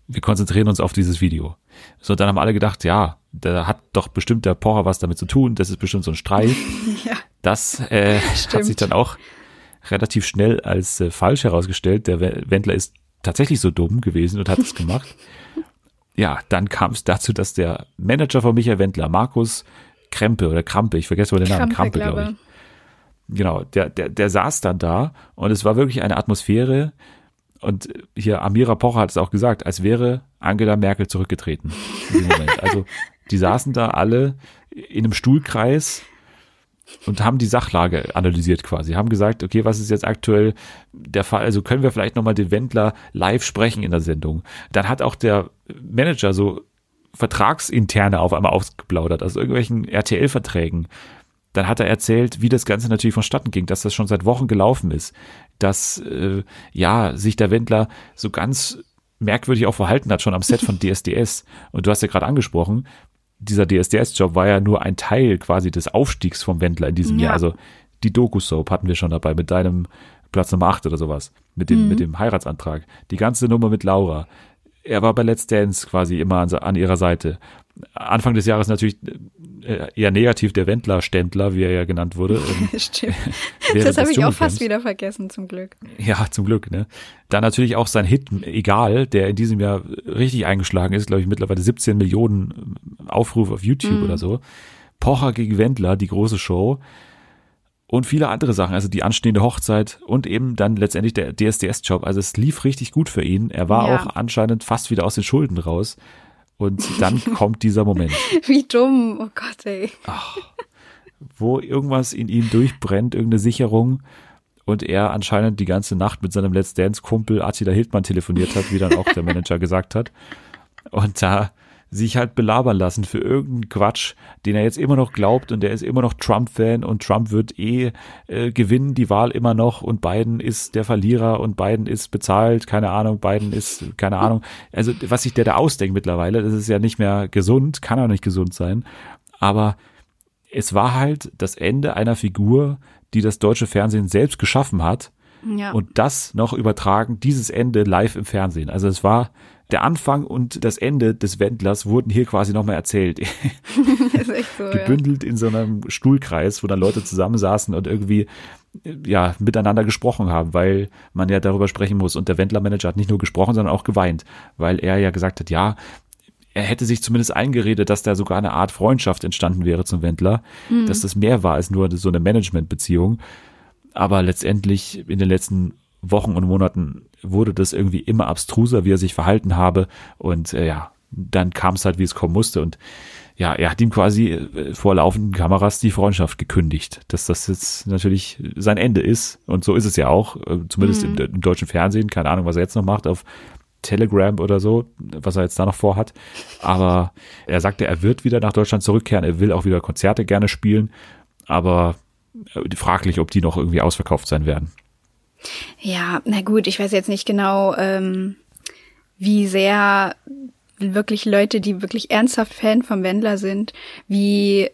Wir konzentrieren uns auf dieses Video. So, dann haben alle gedacht, ja, da hat doch bestimmt der Pocher was damit zu tun, das ist bestimmt so ein Streit. Ja. Das äh, hat sich dann auch relativ schnell als äh, falsch herausgestellt. Der We- Wendler ist tatsächlich so dumm gewesen und hat es gemacht. ja, dann kam es dazu, dass der Manager von Michael Wendler, Markus Krempe oder Krampe, ich vergesse mal den Namen, Krampe, glaube ich. Genau, der, der, der saß dann da und es war wirklich eine Atmosphäre. Und hier Amira Pocher hat es auch gesagt, als wäre Angela Merkel zurückgetreten. In Moment. Also die saßen da alle in einem Stuhlkreis und haben die Sachlage analysiert quasi, haben gesagt, okay, was ist jetzt aktuell der Fall? Also können wir vielleicht nochmal den Wendler live sprechen in der Sendung. Dann hat auch der Manager so Vertragsinterne auf einmal ausgeplaudert, aus irgendwelchen RTL-Verträgen. Dann hat er erzählt, wie das Ganze natürlich vonstatten ging, dass das schon seit Wochen gelaufen ist, dass äh, ja sich der Wendler so ganz merkwürdig auch verhalten hat, schon am Set von DSDS. Und du hast ja gerade angesprochen, dieser DSDS-Job war ja nur ein Teil quasi des Aufstiegs vom Wendler in diesem Ja. Jahr. Also die Doku-Soap hatten wir schon dabei mit deinem Platz Nummer 8 oder sowas, mit dem, Mhm. mit dem Heiratsantrag. Die ganze Nummer mit Laura. Er war bei Let's Dance quasi immer an, an ihrer Seite. Anfang des Jahres natürlich äh, eher negativ der Wendler-Ständler, wie er ja genannt wurde. ähm, Stimmt. Das habe ich auch fast wieder vergessen, zum Glück. Ja, zum Glück, ne? Dann natürlich auch sein Hit, egal, der in diesem Jahr richtig eingeschlagen ist, glaube ich, mittlerweile 17 Millionen Aufrufe auf YouTube Mhm. oder so. Pocher gegen Wendler, die große Show. Und viele andere Sachen, also die anstehende Hochzeit und eben dann letztendlich der DSDS-Job. Also es lief richtig gut für ihn. Er war Ja. auch anscheinend fast wieder aus den Schulden raus. Und dann kommt dieser Moment. Wie dumm. Oh Gott, ey. wo irgendwas in ihm durchbrennt, irgendeine Sicherung und er anscheinend die ganze Nacht mit seinem Let's Dance Kumpel Attila Hildmann telefoniert hat, wie dann auch der Manager gesagt hat. Und da sich halt belabern lassen für irgendeinen Quatsch, den er jetzt immer noch glaubt und der ist immer noch Trump-Fan und Trump wird eh äh, gewinnen die Wahl immer noch und Biden ist der Verlierer und Biden ist bezahlt, keine Ahnung, Biden ist, keine Ahnung. Also was sich der da ausdenkt mittlerweile, das ist ja nicht mehr gesund, kann auch nicht gesund sein, aber es war halt das Ende einer Figur, die das deutsche Fernsehen selbst geschaffen hat Ja. und das noch übertragen, dieses Ende live im Fernsehen. Also es war der Anfang und das Ende des Wendlers wurden hier quasi nochmal erzählt. so, ja. Gebündelt in so einem Stuhlkreis, wo dann Leute zusammensaßen und irgendwie ja, miteinander gesprochen haben, weil man ja darüber sprechen muss. Und der Wendler-Manager hat nicht nur gesprochen, sondern auch geweint, weil er ja gesagt hat, ja, er hätte sich zumindest eingeredet, dass da sogar eine Art Freundschaft entstanden wäre zum Wendler, Mhm. dass das mehr war als nur so eine Managementbeziehung. Aber letztendlich in den letzten Wochen und Monaten wurde das irgendwie immer abstruser, wie er sich verhalten habe. Und äh, ja, dann kam es halt, wie es kommen musste. Und ja, er hat ihm quasi äh, vor laufenden Kameras die Freundschaft gekündigt, dass das jetzt natürlich sein Ende ist. Und so ist es ja auch, äh, zumindest Mhm. im, im deutschen Fernsehen. Keine Ahnung, was er jetzt noch macht auf Telegram oder so, was er jetzt da noch vorhat. Aber er sagte, er wird wieder nach Deutschland zurückkehren. Er will auch wieder Konzerte gerne spielen. Aber fraglich, ob die noch irgendwie ausverkauft sein werden. Ja, na gut, ich weiß jetzt nicht genau, ähm, wie sehr wirklich Leute, die wirklich ernsthaft Fan vom Wendler sind, wie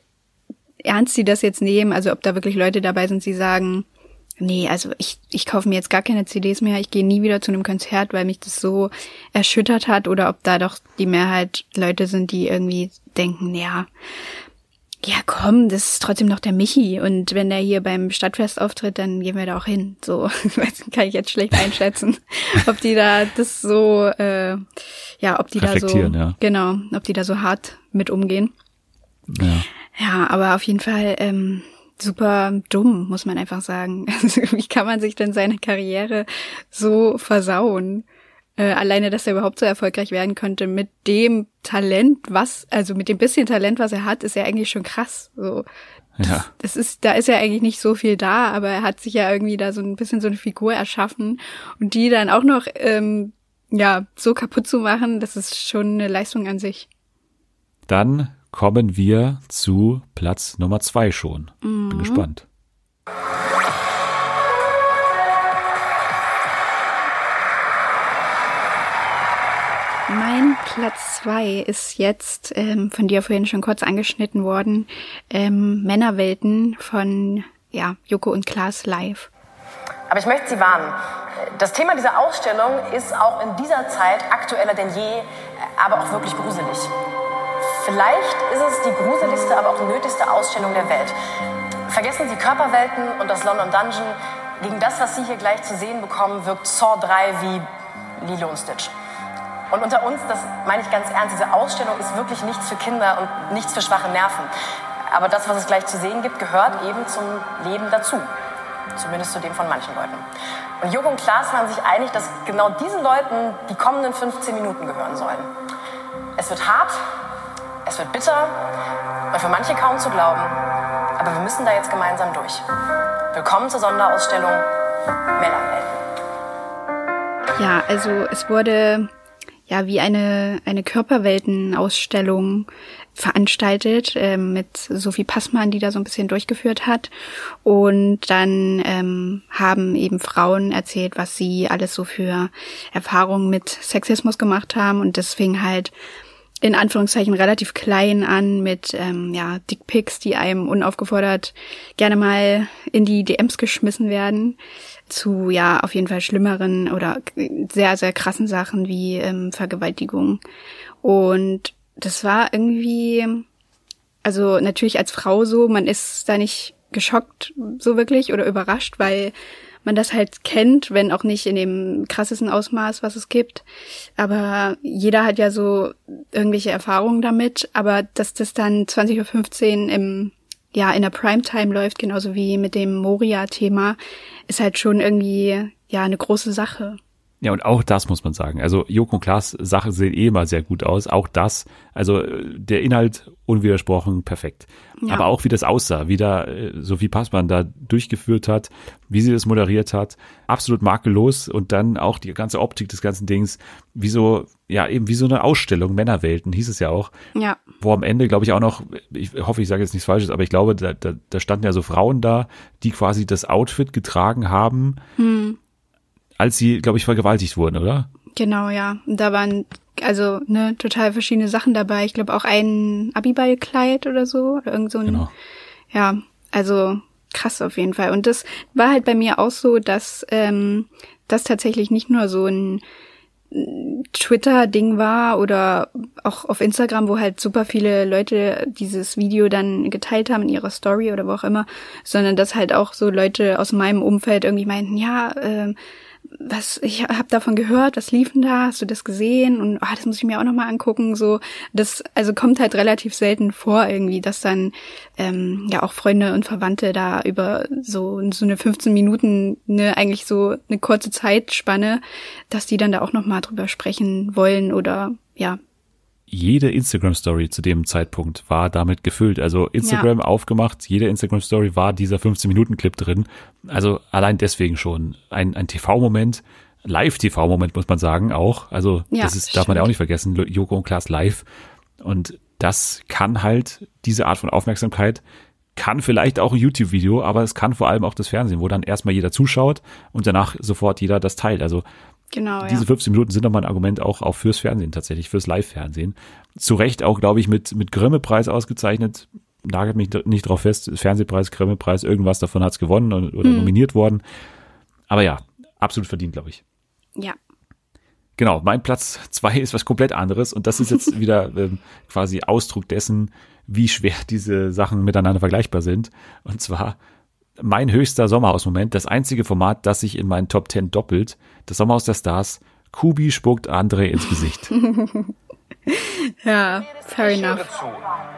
ernst sie das jetzt nehmen. Also ob da wirklich Leute dabei sind, die sagen, nee, also ich, ich kaufe mir jetzt gar keine CDs mehr, ich gehe nie wieder zu einem Konzert, weil mich das so erschüttert hat. Oder ob da doch die Mehrheit Leute sind, die irgendwie denken, ja, ja, komm, das ist trotzdem noch der Michi. Und wenn der hier beim Stadtfest auftritt, dann gehen wir da auch hin. So, kann ich jetzt schlecht einschätzen, ob die da das so, äh, ja, ob die da so, ja. genau, ob die da so hart mit umgehen. Ja. Ja, aber auf jeden Fall ähm, super dumm, muss man einfach sagen. Also, wie kann man sich denn seine Karriere so versauen? Äh, alleine, dass er überhaupt so erfolgreich werden konnte mit dem Talent, was, also mit dem bisschen Talent, was er hat, ist ja eigentlich schon krass. So, Ja. das ist, da ist ja eigentlich nicht so viel da, aber er hat sich ja irgendwie da so ein bisschen so eine Figur erschaffen und die dann auch noch ähm, ja so kaputt zu machen, das ist schon eine Leistung an sich. Dann kommen wir zu Platz Nummer zwei schon. Bin Mhm. gespannt. Mein Platz zwei ist jetzt ähm, von dir vorhin schon kurz angeschnitten worden. Ähm, Männerwelten von ja, Joko und Klaas live. Aber ich möchte Sie warnen. Das Thema dieser Ausstellung ist auch in dieser Zeit aktueller denn je, aber auch wirklich gruselig. Vielleicht ist es die gruseligste, aber auch nötigste Ausstellung der Welt. Vergessen Sie Körperwelten und das London Dungeon. Gegen das, was Sie hier gleich zu sehen bekommen, wirkt Saw 3 wie Lilo und Stitch. Und unter uns, das meine ich ganz ernst, diese Ausstellung ist wirklich nichts für Kinder und nichts für schwache Nerven. Aber das, was es gleich zu sehen gibt, gehört eben zum Leben dazu. Zumindest zu dem von manchen Leuten. Und Joko und Klaas waren sich einig, dass genau diesen Leuten die kommenden 15 Minuten gehören sollen. Es wird hart, es wird bitter und für manche kaum zu glauben. Aber wir müssen da jetzt gemeinsam durch. Willkommen zur Sonderausstellung Männerwelten. Ja, also es wurde ja wie eine, eine Körperweltenausstellung veranstaltet ähm, mit Sophie Passmann, die da so ein bisschen durchgeführt hat. Und dann ähm, haben eben Frauen erzählt, was sie alles so für Erfahrungen mit Sexismus gemacht haben. Und das fing halt in Anführungszeichen relativ klein an mit ähm, ja, Dickpics, die einem unaufgefordert gerne mal in die DMs geschmissen werden, zu ja auf jeden Fall schlimmeren oder sehr, sehr krassen Sachen wie ähm, Vergewaltigung. Und das war irgendwie, also natürlich als Frau so, man ist da nicht geschockt so wirklich oder überrascht, weil man das halt kennt, wenn auch nicht in dem krassesten Ausmaß, was es gibt. Aber jeder hat ja so irgendwelche Erfahrungen damit. Aber dass das dann 20.15 Uhr im, ja, in der Primetime läuft, genauso wie mit dem Moria-Thema, ist halt schon irgendwie, ja, eine große Sache. Ja, und auch das muss man sagen. Also Joko und Klaas Sachen sehen eh immer sehr gut aus. Auch das, also äh, der Inhalt unwidersprochen perfekt. Ja. Aber auch wie das aussah, wie da äh, Sophie Passmann da durchgeführt hat, wie sie das moderiert hat, absolut makellos und dann auch die ganze Optik des ganzen Dings, wie so, ja, eben wie so eine Ausstellung Männerwelten, hieß es ja auch. Ja. Wo am Ende, glaube ich, auch noch, ich hoffe, ich sage jetzt nichts Falsches, aber ich glaube, da, da, da standen ja so Frauen da, die quasi das Outfit getragen haben, Hm. Als sie, glaube ich, vergewaltigt wurden, oder? Genau, ja. Und da waren also ne total verschiedene Sachen dabei. Ich glaube auch ein Abiballkleid oder so oder irgend so ein Genau. ja, also krass auf jeden Fall. Und das war halt bei mir auch so, dass ähm, das tatsächlich nicht nur so ein Twitter-Ding war oder auch auf Instagram, wo halt super viele Leute dieses Video dann geteilt haben in ihrer Story oder wo auch immer, sondern dass halt auch so Leute aus meinem Umfeld irgendwie meinten, ja, ähm, was ich habe davon gehört, was lief denn da? Hast du das gesehen? Und ah, das muss ich mir auch noch mal angucken. So, das also kommt halt relativ selten vor irgendwie, dass dann ähm, ja auch Freunde und Verwandte da über so so eine 15 Minuten ne eigentlich so eine kurze Zeitspanne, dass die dann da auch noch mal drüber sprechen wollen oder ja jede Instagram-Story zu dem Zeitpunkt war damit gefüllt. Also Instagram Ja. aufgemacht, jede Instagram-Story war dieser 15-Minuten-Clip drin. Also allein deswegen schon ein, ein TV-Moment, Live-TV-Moment muss man sagen auch. Also Ja, das ist, darf man ja auch nicht vergessen, Joko und Klaas live. Und das kann halt diese Art von Aufmerksamkeit kann vielleicht auch ein YouTube-Video, aber es kann vor allem auch das Fernsehen, wo dann erstmal jeder zuschaut und danach sofort jeder das teilt. Also genau diese ja. 15 Minuten sind nochmal ein Argument auch, auch fürs Fernsehen tatsächlich, fürs Live-Fernsehen. Zu Recht auch, glaube ich, mit, mit Grimme-Preis ausgezeichnet. Nagelt mich nicht drauf fest. Fernsehpreis, Grimme-Preis, irgendwas davon hat's gewonnen oder, oder Mhm. nominiert worden. Aber ja, absolut verdient, glaube ich. Ja. Genau, mein Platz zwei ist was komplett anderes und das ist jetzt wieder ähm, quasi Ausdruck dessen, wie schwer diese Sachen miteinander vergleichbar sind. Und zwar mein höchster Sommerhausmoment, das einzige Format, das sich in meinen Top 10 doppelt, das Sommerhaus der Stars. Kubi spuckt André ins Gesicht. ja, fair enough.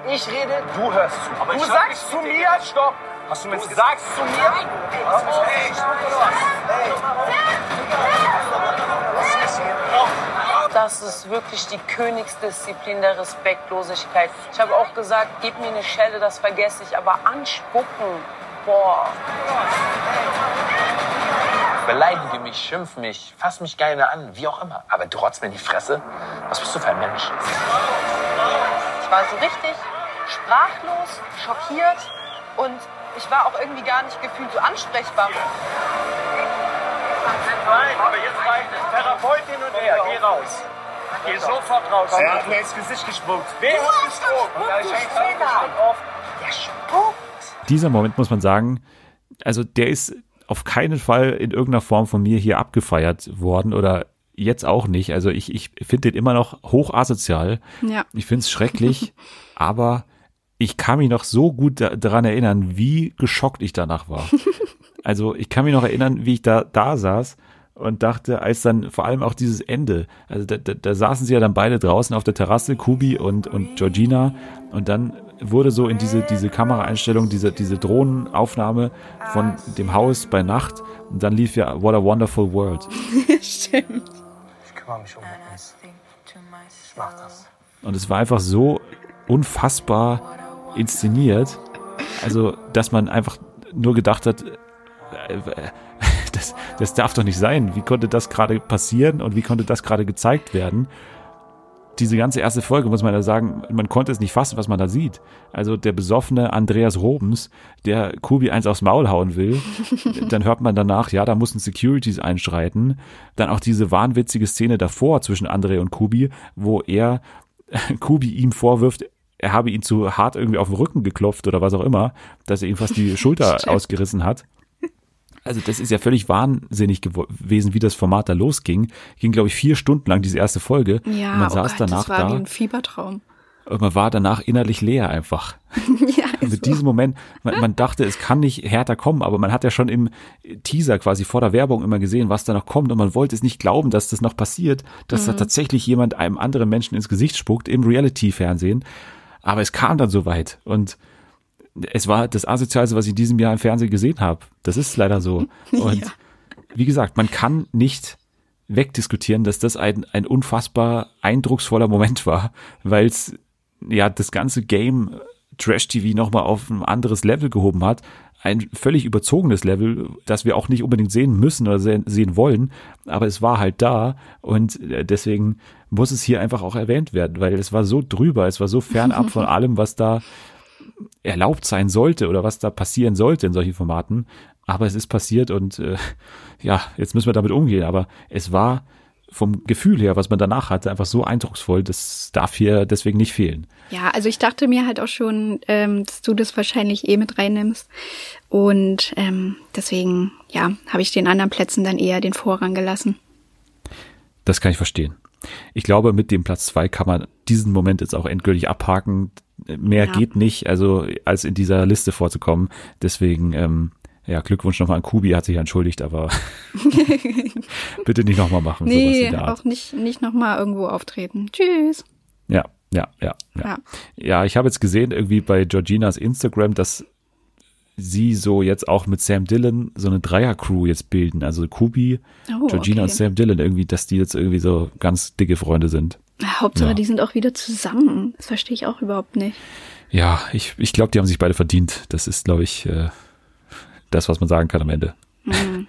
Ich rede, du hörst zu. Aber du sagst zu mir, stopp. Hast du mir du sagst zu mir? Hey, ich spuck oder was? Das ist wirklich die Königsdisziplin der Respektlosigkeit. Ich habe auch gesagt, gib mir eine Schelle, das vergesse ich, aber anspucken, boah. Beleidige mich, schimpf mich, fass mich gerne an, wie auch immer. Aber du rotzt mir in die Fresse? Was bist du für ein Mensch? Ich war so richtig sprachlos, schockiert und ich war auch irgendwie gar nicht gefühlt so ansprechbar. Nein, aber jetzt reicht es. Therapeutin und er, geh raus. Geh sofort raus. Er hat mir ins Gesicht gespuckt. Wer hat gespuckt? Ja. Der spuckt. Dieser Moment muss man sagen, also der ist auf keinen Fall in irgendeiner Form von mir hier abgefeiert worden oder jetzt auch nicht. Also ich, ich finde den immer noch hoch asozial. Ja. Ich finde es schrecklich, aber ich kann mich noch so gut da, daran erinnern, wie geschockt ich danach war. Also ich kann mich noch erinnern, wie ich da, da saß und dachte, als dann vor allem auch dieses Ende, also da, da, da saßen sie ja dann beide draußen auf der Terrasse, Kubi und, und Georgina und dann wurde so in diese, diese Kameraeinstellung, diese, diese Drohnenaufnahme von dem Haus bei Nacht und dann lief ja What a Wonderful World. Stimmt. Ich kümmere mich um uns. Ich mach das. Und es war einfach so unfassbar inszeniert, also dass man einfach nur gedacht hat, äh, das, das darf doch nicht sein. Wie konnte das gerade passieren und wie konnte das gerade gezeigt werden? Diese ganze erste Folge, muss man ja sagen, man konnte es nicht fassen, was man da sieht. Also der besoffene Andreas Robens, der Kubi eins aufs Maul hauen will. Dann hört man danach, ja, da mussten Securities einschreiten. Dann auch diese wahnwitzige Szene davor zwischen André und Kubi, wo er Kubi ihm vorwirft, er habe ihn zu hart irgendwie auf den Rücken geklopft oder was auch immer, dass er ihm fast die Schulter ausgerissen hat. Also das ist ja völlig wahnsinnig gewesen, wie das Format da losging. Ging, glaube ich, vier Stunden lang diese erste Folge. Ja, und man oh saß Gott, danach das war wie da ein Fiebertraum. und man war danach innerlich leer einfach. ja, Und mit diesem Moment, man, man dachte, es kann nicht härter kommen, aber man hat ja schon im Teaser quasi vor der Werbung immer gesehen, was da noch kommt und man wollte es nicht glauben, dass das noch passiert, dass da Mhm. tatsächlich jemand einem anderen Menschen ins Gesicht spuckt im Reality-Fernsehen. Aber es kam dann so weit und es war das Asozialste, was ich in diesem Jahr im Fernsehen gesehen habe. Das ist leider so. Und wie gesagt, man kann nicht wegdiskutieren, dass das ein, ein unfassbar eindrucksvoller Moment war, weil es ja das ganze Game Trash TV nochmal auf ein anderes Level gehoben hat. Ein völlig überzogenes Level, das wir auch nicht unbedingt sehen müssen oder sehen, sehen wollen, aber es war halt da und äh, deswegen muss es hier einfach auch erwähnt werden, weil es war so drüber, es war so fernab von allem, was da erlaubt sein sollte oder was da passieren sollte in solchen Formaten. Aber es ist passiert und äh, ja, jetzt müssen wir damit umgehen. Aber es war vom Gefühl her, was man danach hatte, einfach so eindrucksvoll, das darf hier deswegen nicht fehlen. Ja, also ich dachte mir halt auch schon, ähm, dass du das wahrscheinlich eh mit reinnimmst. Und ähm, deswegen, ja, habe ich den anderen Plätzen dann eher den Vorrang gelassen. Das kann ich verstehen. Ich glaube, mit dem Platz zwei kann man diesen Moment jetzt auch endgültig abhaken. Mehr Ja. geht nicht, also als in dieser Liste vorzukommen. Deswegen, ähm, ja, Glückwunsch nochmal an Kubi, hat sich entschuldigt, aber bitte nicht nochmal machen. nee, auch nicht, nicht nochmal irgendwo auftreten. Tschüss. Ja, ja, ja, ja. Ja. Ja, ich habe jetzt gesehen, irgendwie bei Georginas Instagram, dass sie so jetzt auch mit Sam Dillon so eine Dreier-Crew jetzt bilden. Also Kubi, Oh, Georgina okay. und Sam Dillon irgendwie, dass die jetzt irgendwie so ganz dicke Freunde sind. Hauptsache, Ja. die sind auch wieder zusammen. Das verstehe ich auch überhaupt nicht. Ja, ich, ich glaube, die haben sich beide verdient. Das ist, glaube ich, äh, das, was man sagen kann am Ende. Hm.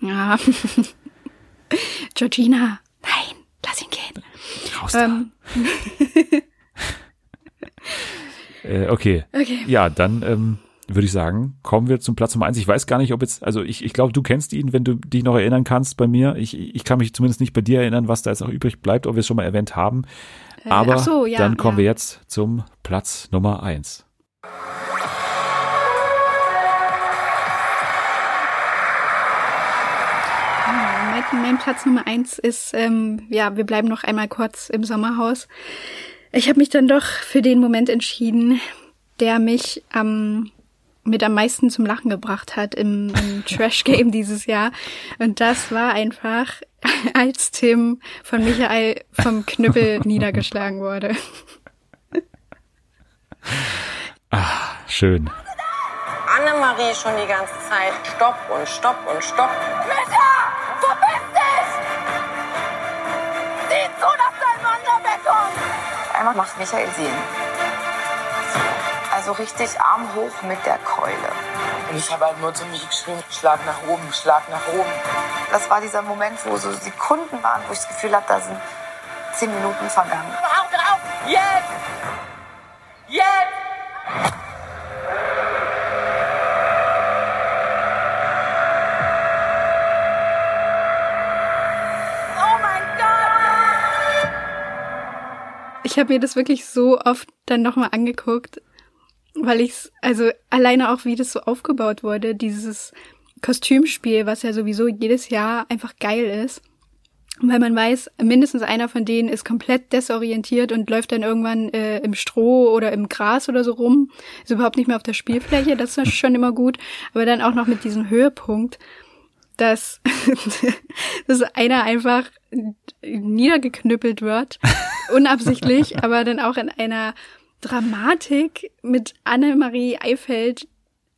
Ja. Georgina, nein, lass ihn gehen. Raus da. Ähm, Äh, okay. Okay. Ja, dann ähm, würde ich sagen, kommen wir zum Platz Nummer eins. Ich weiß gar nicht, ob jetzt, also ich, ich glaube, du kennst ihn, wenn du dich noch erinnern kannst bei mir. Ich, ich kann mich zumindest nicht bei dir erinnern, was da jetzt noch übrig bleibt, ob wir es schon mal erwähnt haben. Äh, Aber so, ja, dann kommen ja. wir jetzt zum Platz Nummer eins. Mein, mein Platz Nummer eins ist, ähm, ja, wir bleiben noch einmal kurz im Sommerhaus. Ich habe mich dann doch für den Moment entschieden, der mich am mit am meisten zum Lachen gebracht hat im, im Trash Game dieses Jahr. Und das war einfach, als Tim von Michael vom Knüppel niedergeschlagen wurde. Schön. Annemarie schon die ganze Zeit. Stopp und stopp und stopp. Mütter, verpiss dich! Sieh zu, dass dein Mann da wegkommt! Einmal macht Michael sehen. Also richtig Arm hoch mit der Keule. Und ich habe halt nur zu mir geschrien, Schlag nach oben, Schlag nach oben. Das war dieser Moment, wo so Sekunden waren, wo ich das Gefühl habe, da sind zehn Minuten vergangen. Auf, auf! Jetzt! Jetzt! Oh mein Gott! Ich habe mir das wirklich so oft dann nochmal angeguckt, weil ich es, also alleine auch, wie das so aufgebaut wurde, dieses Kostümspiel, was ja sowieso jedes Jahr einfach geil ist. Weil man weiß, mindestens einer von denen ist komplett desorientiert und läuft dann irgendwann äh, im Stroh oder im Gras oder so rum. Ist überhaupt nicht mehr auf der Spielfläche, das ist schon immer gut. Aber dann auch noch mit diesem Höhepunkt, dass, dass einer einfach niedergeknüppelt wird, unabsichtlich, aber dann auch in einer Dramatik mit Annemarie Eifeld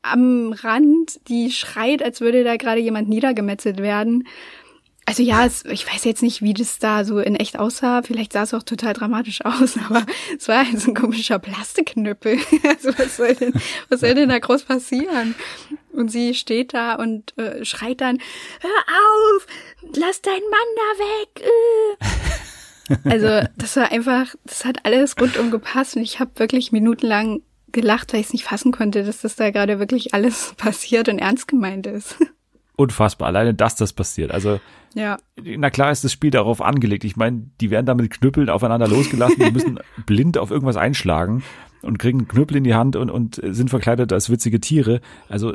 am Rand, die schreit, als würde da gerade jemand niedergemetzelt werden. Also ja, es, ich weiß jetzt nicht, wie das da so in echt aussah. Vielleicht sah es auch total dramatisch aus, aber es war halt so ein komischer Plastikknüppel. Also was soll denn, was soll denn da groß passieren? Und sie steht da und äh, schreit dann, hör auf, lass deinen Mann da weg. Äh. Also das war einfach, das hat alles rundum gepasst und ich habe wirklich minutenlang gelacht, weil ich es nicht fassen konnte, dass das da gerade wirklich alles passiert und ernst gemeint ist. Unfassbar, alleine, dass das passiert. Also, Ja. na klar ist das Spiel darauf angelegt. Ich meine, die werden da mit Knüppeln aufeinander losgelassen, die müssen blind auf irgendwas einschlagen und kriegen einen Knüppel in die Hand und, und sind verkleidet als witzige Tiere. Also,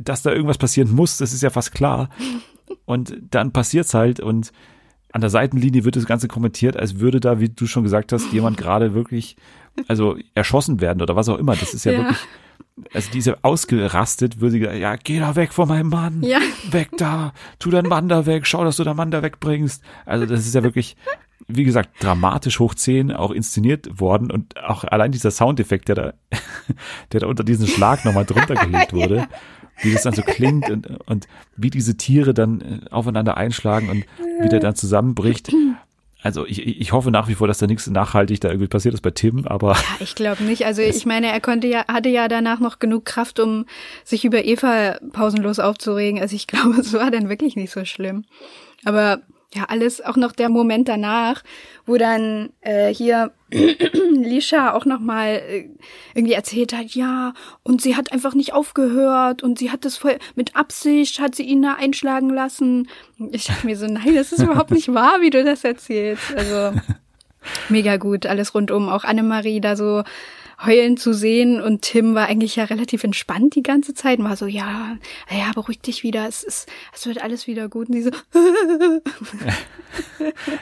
dass da irgendwas passieren muss, das ist ja fast klar. Und dann passiert's halt und an der Seitenlinie wird das Ganze kommentiert, als würde da, wie du schon gesagt hast, jemand gerade wirklich, also erschossen werden oder was auch immer. Das ist ja, Ja. wirklich, also diese ausgerastet, würde sie gesagt, ja, geh da weg von meinem Mann. Ja. Weg da, tu deinen Mann da weg, schau, dass du deinen Mann da wegbringst. Also das ist ja wirklich, wie gesagt, dramatisch hoch 10 auch inszeniert worden und auch allein dieser Soundeffekt, der da, der da unter diesen Schlag nochmal drunter gelegt wurde. Wie das dann so klingt und, und wie diese Tiere dann äh, aufeinander einschlagen und wie der dann zusammenbricht. Also ich, ich hoffe nach wie vor, dass da nichts nachhaltig da irgendwie passiert ist bei Tim, aber. Ja, ich glaube nicht. Also ich meine, er konnte ja, hatte ja danach noch genug Kraft, um sich über Eva pausenlos aufzuregen. Also ich glaube, es war dann wirklich nicht so schlimm. Aber ja, alles, auch noch der Moment danach, wo dann äh, hier Lisha auch nochmal äh, irgendwie erzählt hat, ja, und sie hat einfach nicht aufgehört und sie hat das voll mit Absicht, hat sie ihn da einschlagen lassen. Ich dachte mir so, nein, das ist überhaupt nicht wahr, wie du das erzählst. Also mega gut, alles rundum. Auch Annemarie da so heulen zu sehen. Und Tim war eigentlich ja relativ entspannt die ganze Zeit. Und war so, ja, ja, beruhig dich wieder, es ist, es wird alles wieder gut. Und die so,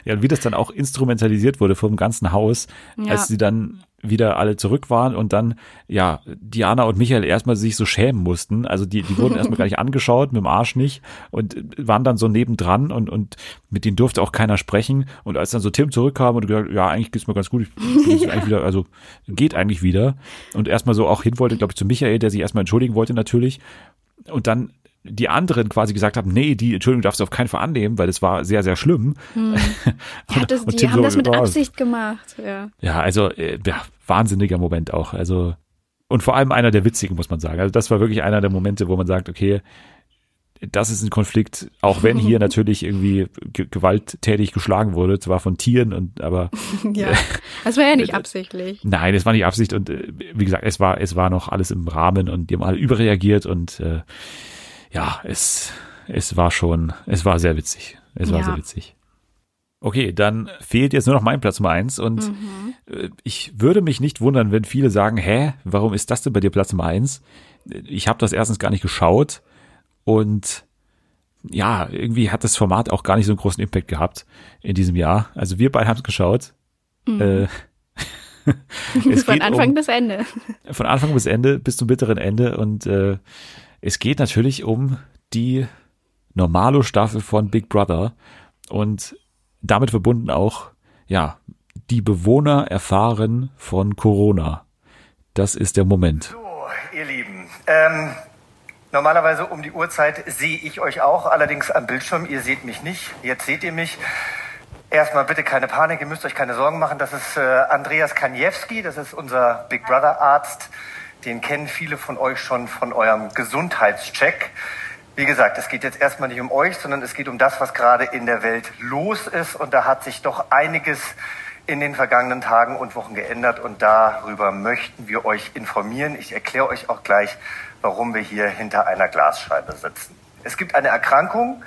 ja, und wie das dann auch instrumentalisiert wurde vom ganzen Haus, Ja. als sie dann wieder alle zurück waren und dann, ja, Diana und Michael erstmal sich so schämen mussten. Also die, die wurden erstmal gar nicht angeschaut, mit dem Arsch nicht und waren dann so nebendran und, und mit denen durfte auch keiner sprechen. Und als dann so Tim zurückkam und gesagt, ja, eigentlich geht's mir ganz gut, ich jetzt eigentlich wieder, also geht eigentlich wieder. Und erstmal so auch hin wollte, glaube ich, zu Michael, der sich erstmal entschuldigen wollte natürlich. Und dann die anderen quasi gesagt haben, nee, die Entschuldigung darfst du auf keinen Fall annehmen, weil das war sehr, sehr schlimm. hm. ja, das, Und die haben so, das mit ja, Absicht gemacht, ja. Ja, also äh, ja, wahnsinniger Moment auch. Also und vor allem einer der witzigen, muss man sagen. Also das war wirklich einer der Momente, wo man sagt, okay, das ist ein Konflikt, auch wenn hier natürlich irgendwie ge gewalttätig geschlagen wurde, zwar von Tieren und aber ja, das war ja nicht absichtlich. nein, es war nicht Absicht und äh, wie gesagt, es war es war noch alles im Rahmen und die haben alle überreagiert und äh, ja, es es war schon, es war sehr witzig. Es war Ja. sehr witzig. Okay, dann fehlt jetzt nur noch mein Platz Nummer eins und Mhm. äh, ich würde mich nicht wundern, wenn viele sagen, hä, warum ist das denn bei dir Platz Nummer eins? Ich habe das erstens gar nicht geschaut und ja, irgendwie hat das Format auch gar nicht so einen großen Impact gehabt in diesem Jahr. Also wir beide haben es geschaut. Mhm. Äh, es Von Anfang um, bis Ende. von Anfang bis Ende, bis zum bitteren Ende. Und äh, es geht natürlich um die Normalo-Staffel von Big Brother und damit verbunden auch, ja, die Bewohner erfahren von Corona. Das ist der Moment. Ihr Lieben, ähm, normalerweise um die Uhrzeit sehe ich euch auch, allerdings am Bildschirm. Ihr seht mich nicht. Jetzt seht ihr mich. Erstmal bitte keine Panik, ihr müsst euch keine Sorgen machen. Das ist äh, Andreas Kaniewski, das ist unser Big Brother Arzt. Den kennen viele von euch schon von eurem Gesundheitscheck. Wie gesagt, es geht jetzt erstmal nicht um euch, sondern es geht um das, was gerade in der Welt los ist. Und da hat sich doch einiges in den vergangenen Tagen und Wochen geändert und darüber möchten wir euch informieren. Ich erkläre euch auch gleich, warum wir hier hinter einer Glasscheibe sitzen. Es gibt eine Erkrankung,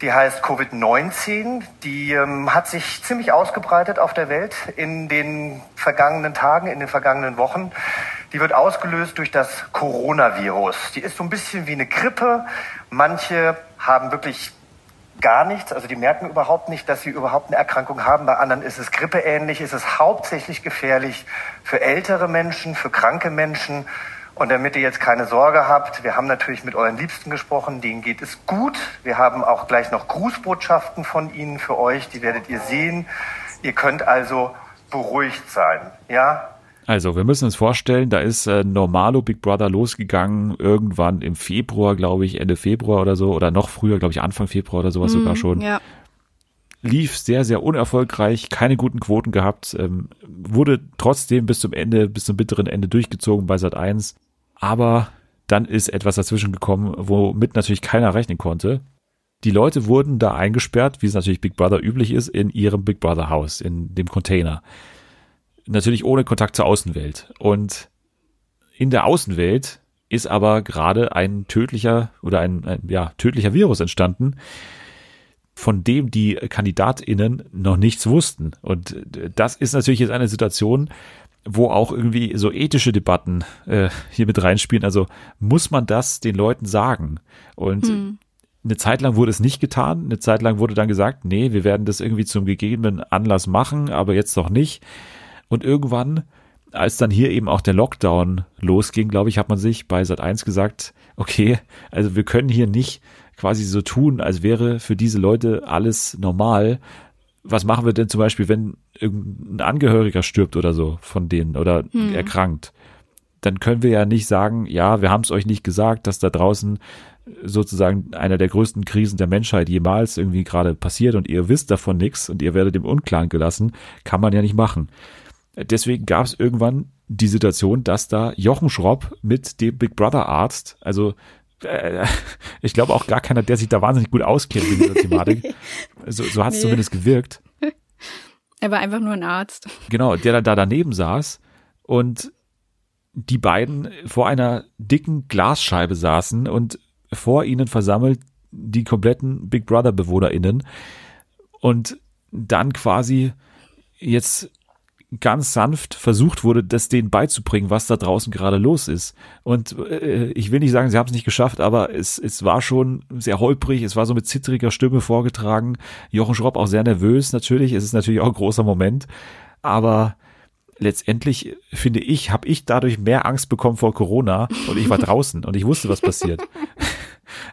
die heißt Covid-19. Die ähm, hat sich ziemlich ausgebreitet auf der Welt in den vergangenen Tagen, in den vergangenen Wochen. Die wird ausgelöst durch das Coronavirus. Die ist so ein bisschen wie eine Grippe. Manche haben wirklich gar nichts, also die merken überhaupt nicht, dass sie überhaupt eine Erkrankung haben. Bei anderen ist es grippeähnlich, ist es hauptsächlich gefährlich für ältere Menschen, für kranke Menschen. Und damit ihr jetzt keine Sorge habt, wir haben natürlich mit euren Liebsten gesprochen, denen geht es gut. Wir haben auch gleich noch Grußbotschaften von ihnen für euch, die werdet ihr sehen. Ihr könnt also beruhigt sein, ja? Also, wir müssen uns vorstellen, da ist äh, Normalo Big Brother losgegangen, irgendwann im Februar, glaube ich, Ende Februar oder so, oder noch früher, glaube ich, Anfang Februar oder sowas sogar Mhm, schon. Ja. Lief sehr, sehr unerfolgreich, keine guten Quoten gehabt, ähm, wurde trotzdem bis zum Ende, bis zum bitteren Ende durchgezogen bei Sat 1. Aber dann ist etwas dazwischen gekommen, womit natürlich keiner rechnen konnte. Die Leute wurden da eingesperrt, wie es natürlich Big Brother üblich ist, in ihrem Big Brother Haus, in dem Container. Natürlich ohne Kontakt zur Außenwelt. Und in der Außenwelt ist aber gerade ein tödlicher oder ein, ein ja, tödlicher Virus entstanden, von dem die KandidatInnen noch nichts wussten. Und das ist natürlich jetzt eine Situation, wo auch irgendwie so ethische Debatten äh, hier mit reinspielen. Also muss man das den Leuten sagen? Und Hm. eine Zeit lang wurde es nicht getan. Eine Zeit lang wurde dann gesagt, nee, wir werden das irgendwie zum gegebenen Anlass machen, aber jetzt noch nicht. Und irgendwann, als dann hier eben auch der Lockdown losging, glaube ich, hat man sich bei Sat1 gesagt, okay, also wir können hier nicht quasi so tun, als wäre für diese Leute alles normal. Was machen wir denn zum Beispiel, wenn irgendein Angehöriger stirbt oder so von denen oder Hm. erkrankt? dann können wir ja nicht sagen, ja, wir haben es euch nicht gesagt, dass da draußen sozusagen einer der größten Krisen der Menschheit jemals irgendwie gerade passiert und ihr wisst davon nichts und ihr werdet im Unklaren gelassen, kann man ja nicht machen. Deswegen gab es irgendwann die Situation, dass da Jochen Schropp mit dem Big Brother Arzt, also äh, ich glaube auch gar keiner, der sich da wahnsinnig gut auskennt in dieser Thematik. So, so hat es nee. zumindest gewirkt. Er war einfach nur ein Arzt. Genau, der da daneben saß und die beiden vor einer dicken Glasscheibe saßen und vor ihnen versammelt die kompletten Big Brother BewohnerInnen und dann quasi jetzt ganz sanft versucht wurde, das denen beizubringen, was da draußen gerade los ist. Und äh, ich will nicht sagen, sie haben es nicht geschafft, aber es, es war schon sehr holprig, es war so mit zittriger Stimme vorgetragen. Jochen Schropp auch sehr nervös natürlich, es ist natürlich auch ein großer Moment, aber letztendlich finde ich, habe ich dadurch mehr Angst bekommen vor Corona und ich war draußen und ich wusste, was passiert.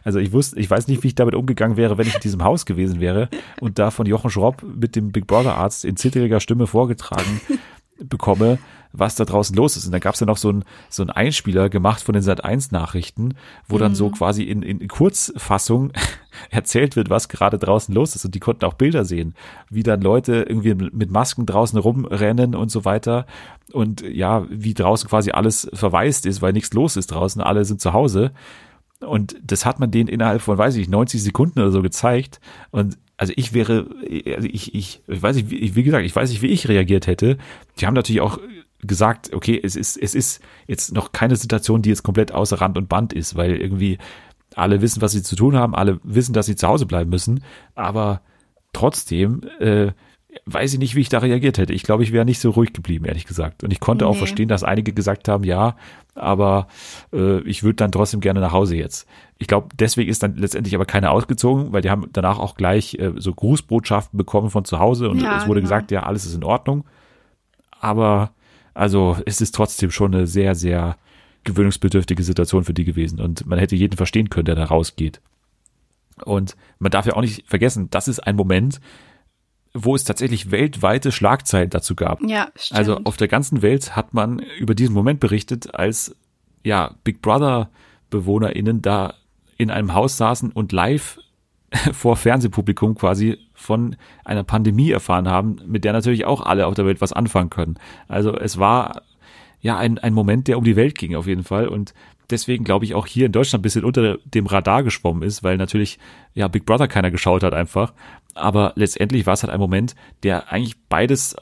Also ich wusste, ich weiß nicht, wie ich damit umgegangen wäre, wenn ich in diesem Haus gewesen wäre und da von Jochen Schropp mit dem Big Brother Arzt in zittriger Stimme vorgetragen bekomme, was da draußen los ist. Und da gab es ja noch so ein, so ein Einspieler gemacht von den Sat1-Nachrichten, wo dann so mhm. quasi in, in Kurzfassung erzählt wird, was gerade draußen los ist. Und die konnten auch Bilder sehen, wie dann Leute irgendwie mit Masken draußen rumrennen und so weiter. Und ja, wie draußen quasi alles verwaist ist, weil nichts los ist draußen. Alle sind zu Hause. Und das hat man denen innerhalb von, weiß ich, 90 Sekunden oder so gezeigt. Und also ich wäre, also ich, ich, ich weiß nicht, wie, wie gesagt, ich weiß nicht, wie ich reagiert hätte. Die haben natürlich auch gesagt, okay, es ist, es ist jetzt noch keine Situation, die jetzt komplett außer Rand und Band ist, weil irgendwie alle wissen, was sie zu tun haben, alle wissen, dass sie zu Hause bleiben müssen, aber trotzdem äh, weiß ich nicht, wie ich da reagiert hätte. Ich glaube, ich wäre nicht so ruhig geblieben, ehrlich gesagt. Und ich konnte nee. auch verstehen, dass einige gesagt haben, ja, aber äh, ich würde dann trotzdem gerne nach Hause jetzt. Ich glaube, deswegen ist dann letztendlich aber keiner ausgezogen, weil die haben danach auch gleich äh, so Grußbotschaften bekommen von zu Hause und ja, es wurde genau. gesagt, ja, alles ist in Ordnung. Aber also es ist trotzdem schon eine sehr, sehr gewöhnungsbedürftige Situation für die gewesen und man hätte jeden verstehen können, der da rausgeht. Und man darf ja auch nicht vergessen, das ist ein Moment, wo es tatsächlich weltweite Schlagzeilen dazu gab. Ja, stimmt. Also auf der ganzen Welt hat man über diesen Moment berichtet, als ja Big Brother BewohnerInnen da in einem Haus saßen und live vor Fernsehpublikum quasi von einer Pandemie erfahren haben, mit der natürlich auch alle auf der Welt was anfangen können. Also es war ja ein, ein Moment, der um die Welt ging auf jeden Fall und deswegen glaube ich auch hier in Deutschland ein bisschen unter dem Radar geschwommen ist, weil natürlich ja Big Brother keiner geschaut hat einfach. Aber letztendlich war es halt ein Moment, der eigentlich beides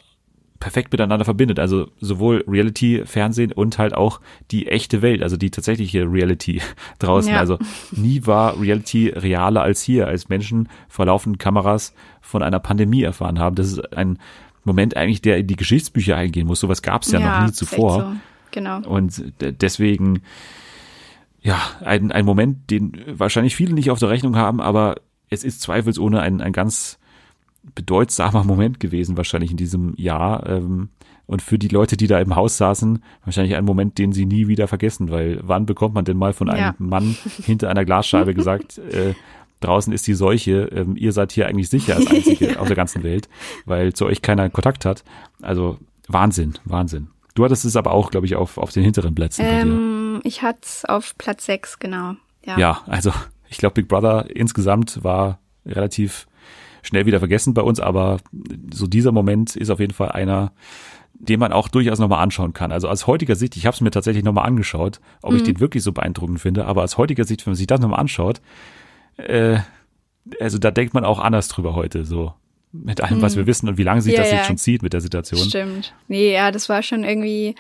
perfekt miteinander verbindet. Also sowohl Reality-Fernsehen und halt auch die echte Welt, also die tatsächliche Reality draußen. Ja. Also nie war Reality realer als hier, als Menschen vor laufenden Kameras von einer Pandemie erfahren haben. Das ist ein Moment eigentlich, der in die Geschichtsbücher eingehen muss. Sowas gab es ja, ja, noch nie zuvor. So. Genau. Und deswegen ja, ein, ein Moment, den wahrscheinlich viele nicht auf der Rechnung haben, aber es ist zweifelsohne ein, ein ganz bedeutsamer Moment gewesen, wahrscheinlich in diesem Jahr. Ähm, und für die Leute, die da im Haus saßen, wahrscheinlich ein Moment, den sie nie wieder vergessen, weil wann bekommt man denn mal von einem ja. Mann hinter einer Glasscheibe gesagt, äh, draußen ist die Seuche, ähm, ihr seid hier eigentlich sicher als Einzige auf der ganzen Welt, weil zu euch keiner Kontakt hat. Also Wahnsinn, Wahnsinn. Du hattest es aber auch, glaube ich, auf, auf den hinteren Plätzen ähm, bei dir. Ich hatte es auf Platz sechs genau. Ja, ja also ich glaube, Big Brother insgesamt war relativ schnell wieder vergessen bei uns, aber so dieser Moment ist auf jeden Fall einer, den man auch durchaus nochmal anschauen kann. Also aus heutiger Sicht, ich habe es mir tatsächlich nochmal angeschaut, ob mhm. ich den wirklich so beeindruckend finde, aber aus heutiger Sicht, wenn man sich das nochmal anschaut, äh, also da denkt man auch anders drüber heute, so mit allem, was mhm. wir wissen und wie lange sich ja, das jetzt ja. schon zieht mit der Situation. Stimmt. Nee, ja, das war schon irgendwie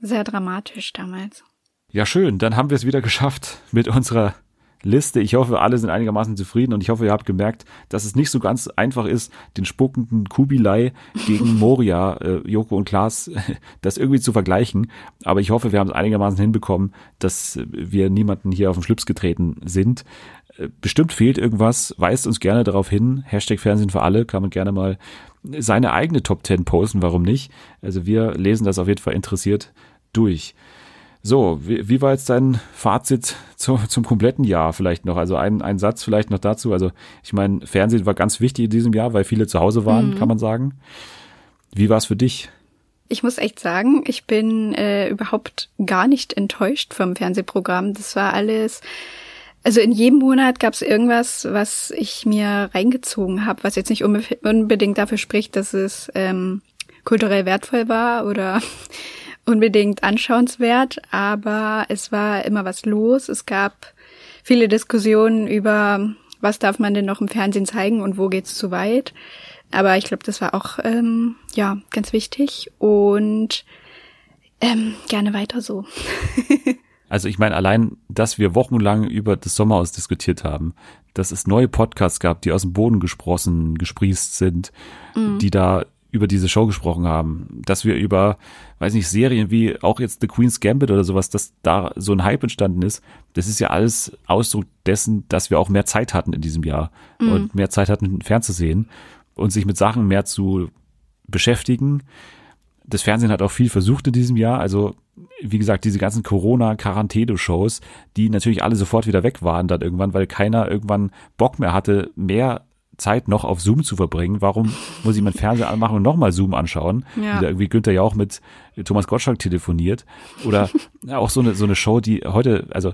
sehr dramatisch damals. Ja, schön. Dann haben wir es wieder geschafft mit unserer Liste. Ich hoffe, alle sind einigermaßen zufrieden und ich hoffe, ihr habt gemerkt, dass es nicht so ganz einfach ist, den spuckenden Kubilai gegen Moria, äh, Joko und Klaas, das irgendwie zu vergleichen. Aber ich hoffe, wir haben es einigermaßen hinbekommen, dass wir niemanden hier auf den Schlips getreten sind. Äh, bestimmt fehlt irgendwas, weist uns gerne darauf hin. Hashtag Fernsehen für alle, kann man gerne mal seine eigene Top 10 posten, warum nicht? Also wir lesen das auf jeden Fall interessiert durch. So, wie, wie war jetzt dein Fazit zu, zum kompletten Jahr vielleicht noch? Also ein, ein Satz vielleicht noch dazu. Also ich meine, Fernsehen war ganz wichtig in diesem Jahr, weil viele zu Hause waren, mhm. kann man sagen. Wie war es für dich? ich muss echt sagen, ich bin äh, überhaupt gar nicht enttäuscht vom Fernsehprogramm. Das war alles, also in jedem Monat gab es irgendwas, was ich mir reingezogen habe, was jetzt nicht unbe unbedingt dafür spricht, dass es ähm, kulturell wertvoll war oder unbedingt anschauenswert, aber es war immer was los. Es gab viele Diskussionen über, was darf man denn noch im Fernsehen zeigen und wo geht's zu weit. Aber ich glaube, das war auch ähm, ja ganz wichtig und ähm, gerne weiter so. Also ich meine, allein, dass wir wochenlang über das Sommerhaus diskutiert haben, dass es neue Podcasts gab, die aus dem Boden gesprossen, gesprießt sind, mhm. die da über diese Show gesprochen haben, dass wir über, weiß nicht, Serien wie auch jetzt The Queen's Gambit oder sowas, dass da so ein Hype entstanden ist, das ist ja alles Ausdruck dessen, dass wir auch mehr Zeit hatten in diesem Jahr mhm. und mehr Zeit hatten, fernzusehen und sich mit Sachen mehr zu beschäftigen. Das Fernsehen hat auch viel versucht in diesem Jahr. Also, wie gesagt, diese ganzen Corona-Quarantäne-Shows, die natürlich alle sofort wieder weg waren dann irgendwann, weil keiner irgendwann Bock mehr hatte, mehr Zeit noch auf Zoom zu verbringen. Warum muss ich mein Fernseher anmachen und nochmal Zoom anschauen? Ja. Wie irgendwie Günther ja auch mit Thomas Gottschalk telefoniert. Oder auch so eine, so eine Show, die heute, also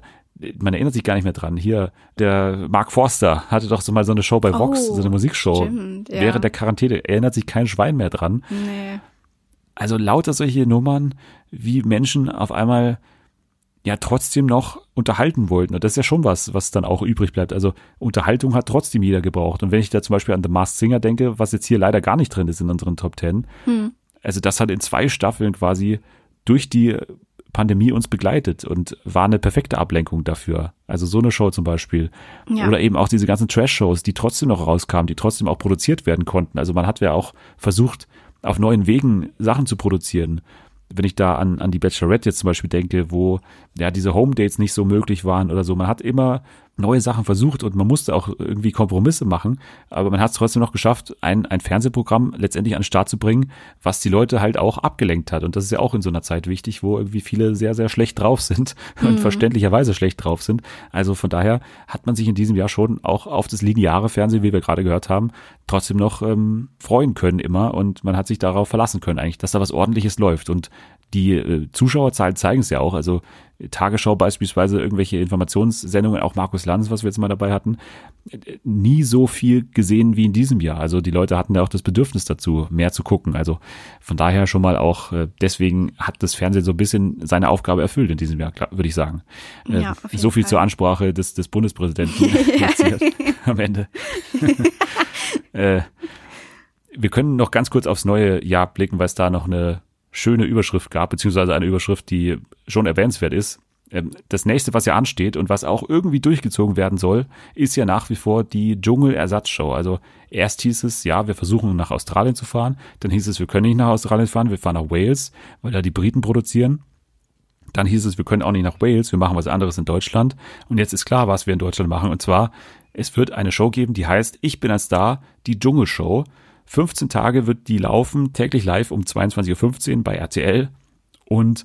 man erinnert sich gar nicht mehr dran. Hier, der Mark Forster hatte doch so mal so eine Show bei Vox, oh, so eine Musikshow. Stimmt, ja. Während der Quarantäne erinnert sich kein Schwein mehr dran. Nee. Also lauter solche Nummern, wie Menschen auf einmal ja trotzdem noch unterhalten wollten. Und das ist ja schon was, was dann auch übrig bleibt. Also Unterhaltung hat trotzdem jeder gebraucht. Und wenn ich da zum Beispiel an The Masked Singer denke, was jetzt hier leider gar nicht drin ist in unseren Top Ten, hm. also das hat in zwei Staffeln quasi durch die Pandemie uns begleitet und war eine perfekte Ablenkung dafür. Also so eine Show zum Beispiel. Ja. Oder eben auch diese ganzen Trash-Shows, die trotzdem noch rauskamen, die trotzdem auch produziert werden konnten. Also man hat ja auch versucht, auf neuen Wegen Sachen zu produzieren wenn ich da an, an die Bachelorette jetzt zum Beispiel denke, wo ja diese Home Dates nicht so möglich waren oder so. Man hat immer neue Sachen versucht und man musste auch irgendwie Kompromisse machen, aber man hat es trotzdem noch geschafft, ein, ein Fernsehprogramm letztendlich an den Start zu bringen, was die Leute halt auch abgelenkt hat. Und das ist ja auch in so einer Zeit wichtig, wo irgendwie viele sehr, sehr schlecht drauf sind mhm. und verständlicherweise schlecht drauf sind. Also von daher hat man sich in diesem Jahr schon auch auf das lineare Fernsehen, wie wir gerade gehört haben, trotzdem noch ähm, freuen können immer und man hat sich darauf verlassen können eigentlich, dass da was ordentliches läuft. Und die äh, Zuschauerzahlen zeigen es ja auch. Also Tagesschau beispielsweise, irgendwelche Informationssendungen, auch Markus Lanz, was wir jetzt mal dabei hatten, nie so viel gesehen wie in diesem Jahr. Also die Leute hatten ja auch das Bedürfnis dazu, mehr zu gucken. Also von daher schon mal auch, äh, deswegen hat das Fernsehen so ein bisschen seine Aufgabe erfüllt in diesem Jahr, würde ich sagen. Äh, ja, so viel Fall. zur Ansprache des, des Bundespräsidenten am Ende. äh, wir können noch ganz kurz aufs neue Jahr blicken, weil es da noch eine schöne Überschrift gab, beziehungsweise eine Überschrift, die schon erwähnenswert ist. Ähm, das nächste, was ja ansteht und was auch irgendwie durchgezogen werden soll, ist ja nach wie vor die Dschungel-Ersatzshow. Also erst hieß es, ja, wir versuchen nach Australien zu fahren, dann hieß es, wir können nicht nach Australien fahren, wir fahren nach Wales, weil da die Briten produzieren. Dann hieß es, wir können auch nicht nach Wales, wir machen was anderes in Deutschland. Und jetzt ist klar, was wir in Deutschland machen. Und zwar, es wird eine Show geben, die heißt Ich bin ein Star, die Dschungelshow. 15 Tage wird die laufen, täglich live um 22.15 Uhr bei RTL. Und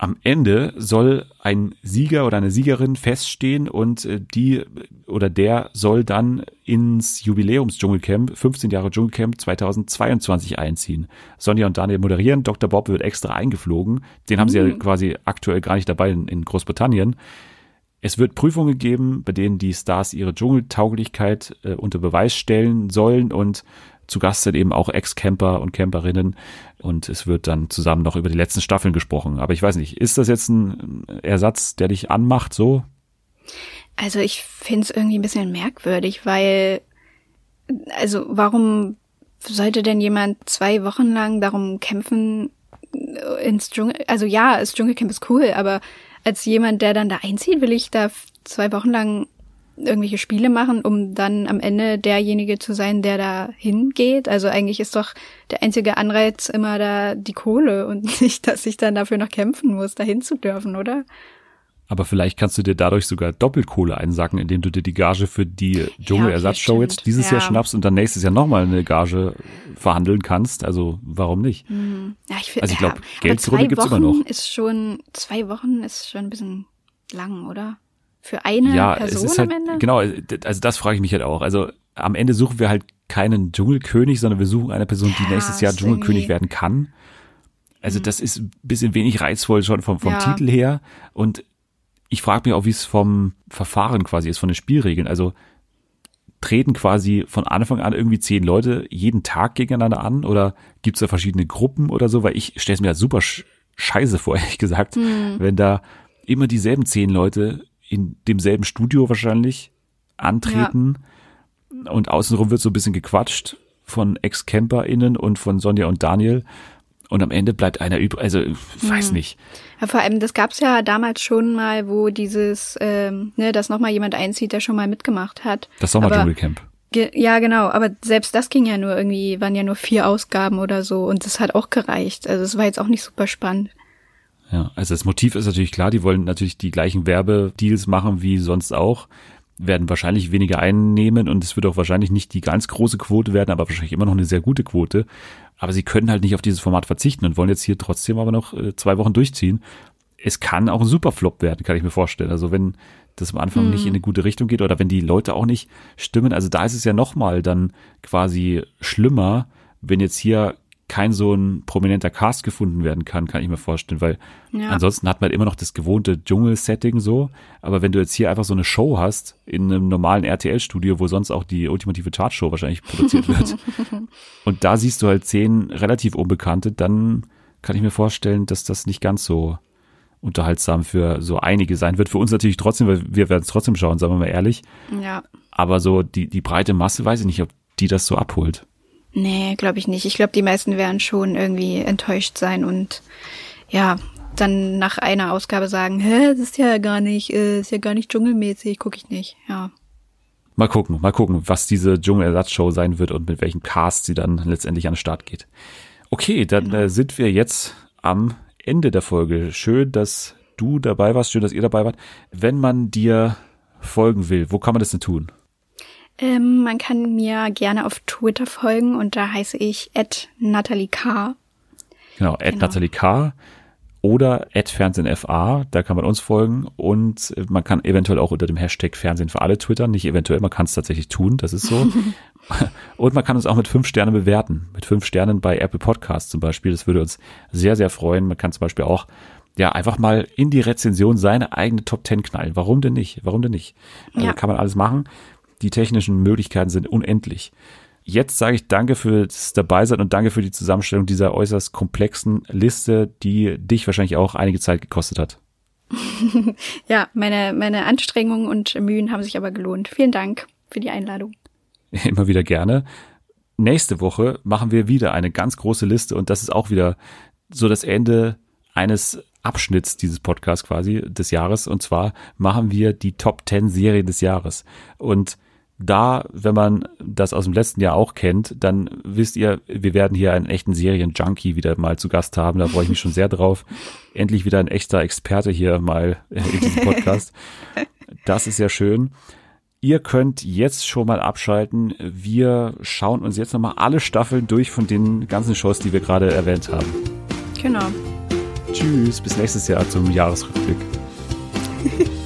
am Ende soll ein Sieger oder eine Siegerin feststehen und äh, die oder der soll dann ins Jubiläums-Dschungelcamp, 15 Jahre Dschungelcamp 2022 einziehen. Sonja und Daniel moderieren, Dr. Bob wird extra eingeflogen. Den haben mhm. sie ja mhm. quasi aktuell gar nicht dabei in, in Großbritannien. Es wird Prüfungen geben, bei denen die Stars ihre Dschungeltauglichkeit äh, unter Beweis stellen sollen und zu Gast sind eben auch Ex-Camper und Camperinnen und es wird dann zusammen noch über die letzten Staffeln gesprochen. Aber ich weiß nicht, ist das jetzt ein Ersatz, der dich anmacht so? Also ich finde es irgendwie ein bisschen merkwürdig, weil, also warum sollte denn jemand zwei Wochen lang darum kämpfen, ins Dschungel, also ja, das Dschungelcamp ist cool, aber als jemand, der dann da einzieht, will ich da zwei Wochen lang irgendwelche Spiele machen, um dann am Ende derjenige zu sein, der da hingeht. Also eigentlich ist doch der einzige Anreiz immer da die Kohle und nicht, dass ich dann dafür noch kämpfen muss, da zu dürfen, oder? Aber vielleicht kannst du dir dadurch sogar Doppelkohle einsacken, indem du dir die Gage für die Dschungel-Ersatzshow ja, okay, jetzt dieses ja. Jahr schnappst und dann nächstes Jahr nochmal eine Gage verhandeln kannst. Also warum nicht? Mhm. Ja, ich find, also ich glaube, ja, Geldzurunde gibt's immer noch. Ist schon, zwei Wochen ist schon ein bisschen lang, oder? Für eine ja, Person es ist halt, am Ende? Genau, also das frage ich mich halt auch. Also am Ende suchen wir halt keinen Dschungelkönig, sondern wir suchen eine Person, die ja, nächstes Jahr Dschungelkönig werden kann. Also das ist ein bisschen wenig reizvoll schon vom, vom Ja. Titel her. Und ich frage mich auch, wie es vom Verfahren quasi ist, von den Spielregeln. Also treten quasi von Anfang an irgendwie zehn Leute jeden Tag gegeneinander an oder gibt es da verschiedene Gruppen oder so? Weil ich stelle es mir halt super sch scheiße vor, ehrlich gesagt, Hm. wenn da immer dieselben zehn Leute in demselben Studio wahrscheinlich antreten und außenrum wird so ein bisschen gequatscht von Ex-CamperInnen und von Sonja und Daniel und am Ende bleibt einer übrig, also weiß Hm. nicht. Ja, vor allem, das gab's ja damals schon mal, wo dieses, ähm, ne, dass nochmal jemand einzieht, der schon mal mitgemacht hat. Das Sommerdschungelcamp. Ge ja, genau, aber selbst das ging ja nur irgendwie, waren ja nur vier Ausgaben oder so und das hat auch gereicht. Also es war jetzt auch nicht super spannend. Ja, also das Motiv ist natürlich klar, die wollen natürlich die gleichen Werbedeals machen wie sonst auch, werden wahrscheinlich weniger einnehmen und es wird auch wahrscheinlich nicht die ganz große Quote werden, aber wahrscheinlich immer noch eine sehr gute Quote. Aber sie können halt nicht auf dieses Format verzichten und wollen jetzt hier trotzdem aber noch äh, zwei Wochen durchziehen. Es kann auch ein Superflop werden, kann ich mir vorstellen. Also wenn das am Anfang Mhm. nicht in eine gute Richtung geht oder wenn die Leute auch nicht stimmen, also da ist es ja nochmal dann quasi schlimmer, wenn jetzt hier kein so ein prominenter Cast gefunden werden kann, kann ich mir vorstellen, weil Ja. ansonsten hat man immer noch das gewohnte Dschungel-Setting so, aber wenn du jetzt hier einfach so eine Show hast in einem normalen RTL-Studio, wo sonst auch die ultimative Chartshow wahrscheinlich produziert wird, und da siehst du halt zehn relativ Unbekannte, dann kann ich mir vorstellen, dass das nicht ganz so unterhaltsam für so einige sein wird. Für uns natürlich trotzdem, weil wir werden es trotzdem schauen, sagen wir mal ehrlich. Ja. Aber so die, die breite Masse weiß ich nicht, ob die das so abholt. Nee, glaube ich nicht. Ich glaube, die meisten werden schon irgendwie enttäuscht sein und ja, dann nach einer Ausgabe sagen, hä, das ist ja gar nicht, äh, ist ja gar nicht dschungelmäßig, gucke ich nicht. Ja. Mal gucken, mal gucken, was diese Dschungelersatzshow sein wird und mit welchem Cast sie dann letztendlich an den Start geht. Okay, dann äh, sind wir jetzt am Ende der Folge. Schön, dass du dabei warst, schön, dass ihr dabei wart. Wenn man dir folgen will, wo kann man das denn tun? Ähm, man kann mir gerne auf Twitter folgen und da heiße ich Natalie K. Genau, at Nathalie K. oder at FernsehenFA, da kann man uns folgen und man kann eventuell auch unter dem Hashtag Fernsehen für alle twittern, nicht eventuell, man kann es tatsächlich tun, das ist so. und man kann uns auch mit fünf Sternen bewerten, mit fünf Sternen bei Apple Podcasts zum Beispiel, das würde uns sehr, sehr freuen. Man kann zum Beispiel auch ja, einfach mal in die Rezension seine eigene Top 10 knallen. Warum denn nicht? Warum denn nicht? Also Ja. kann man alles machen. Die technischen Möglichkeiten sind unendlich. Jetzt sage ich danke fürs Dabeisein und danke für die Zusammenstellung dieser äußerst komplexen Liste, die dich wahrscheinlich auch einige Zeit gekostet hat. ja, meine, meine Anstrengungen und Mühen haben sich aber gelohnt. Vielen Dank für die Einladung. Immer wieder gerne. Nächste Woche machen wir wieder eine ganz große Liste und das ist auch wieder so das Ende eines Abschnitts dieses Podcasts quasi des Jahres und zwar machen wir die Top 10 Serien des Jahres und da, wenn man das aus dem letzten Jahr auch kennt, dann wisst ihr, wir werden hier einen echten Serien-Junkie wieder mal zu Gast haben. Da freue ich mich schon sehr drauf. Endlich wieder ein echter Experte hier mal in diesem Podcast. Das ist sehr schön. Ihr könnt jetzt schon mal abschalten. Wir schauen uns jetzt nochmal alle Staffeln durch von den ganzen Shows, die wir gerade erwähnt haben. Genau. Tschüss, bis nächstes Jahr zum Jahresrückblick.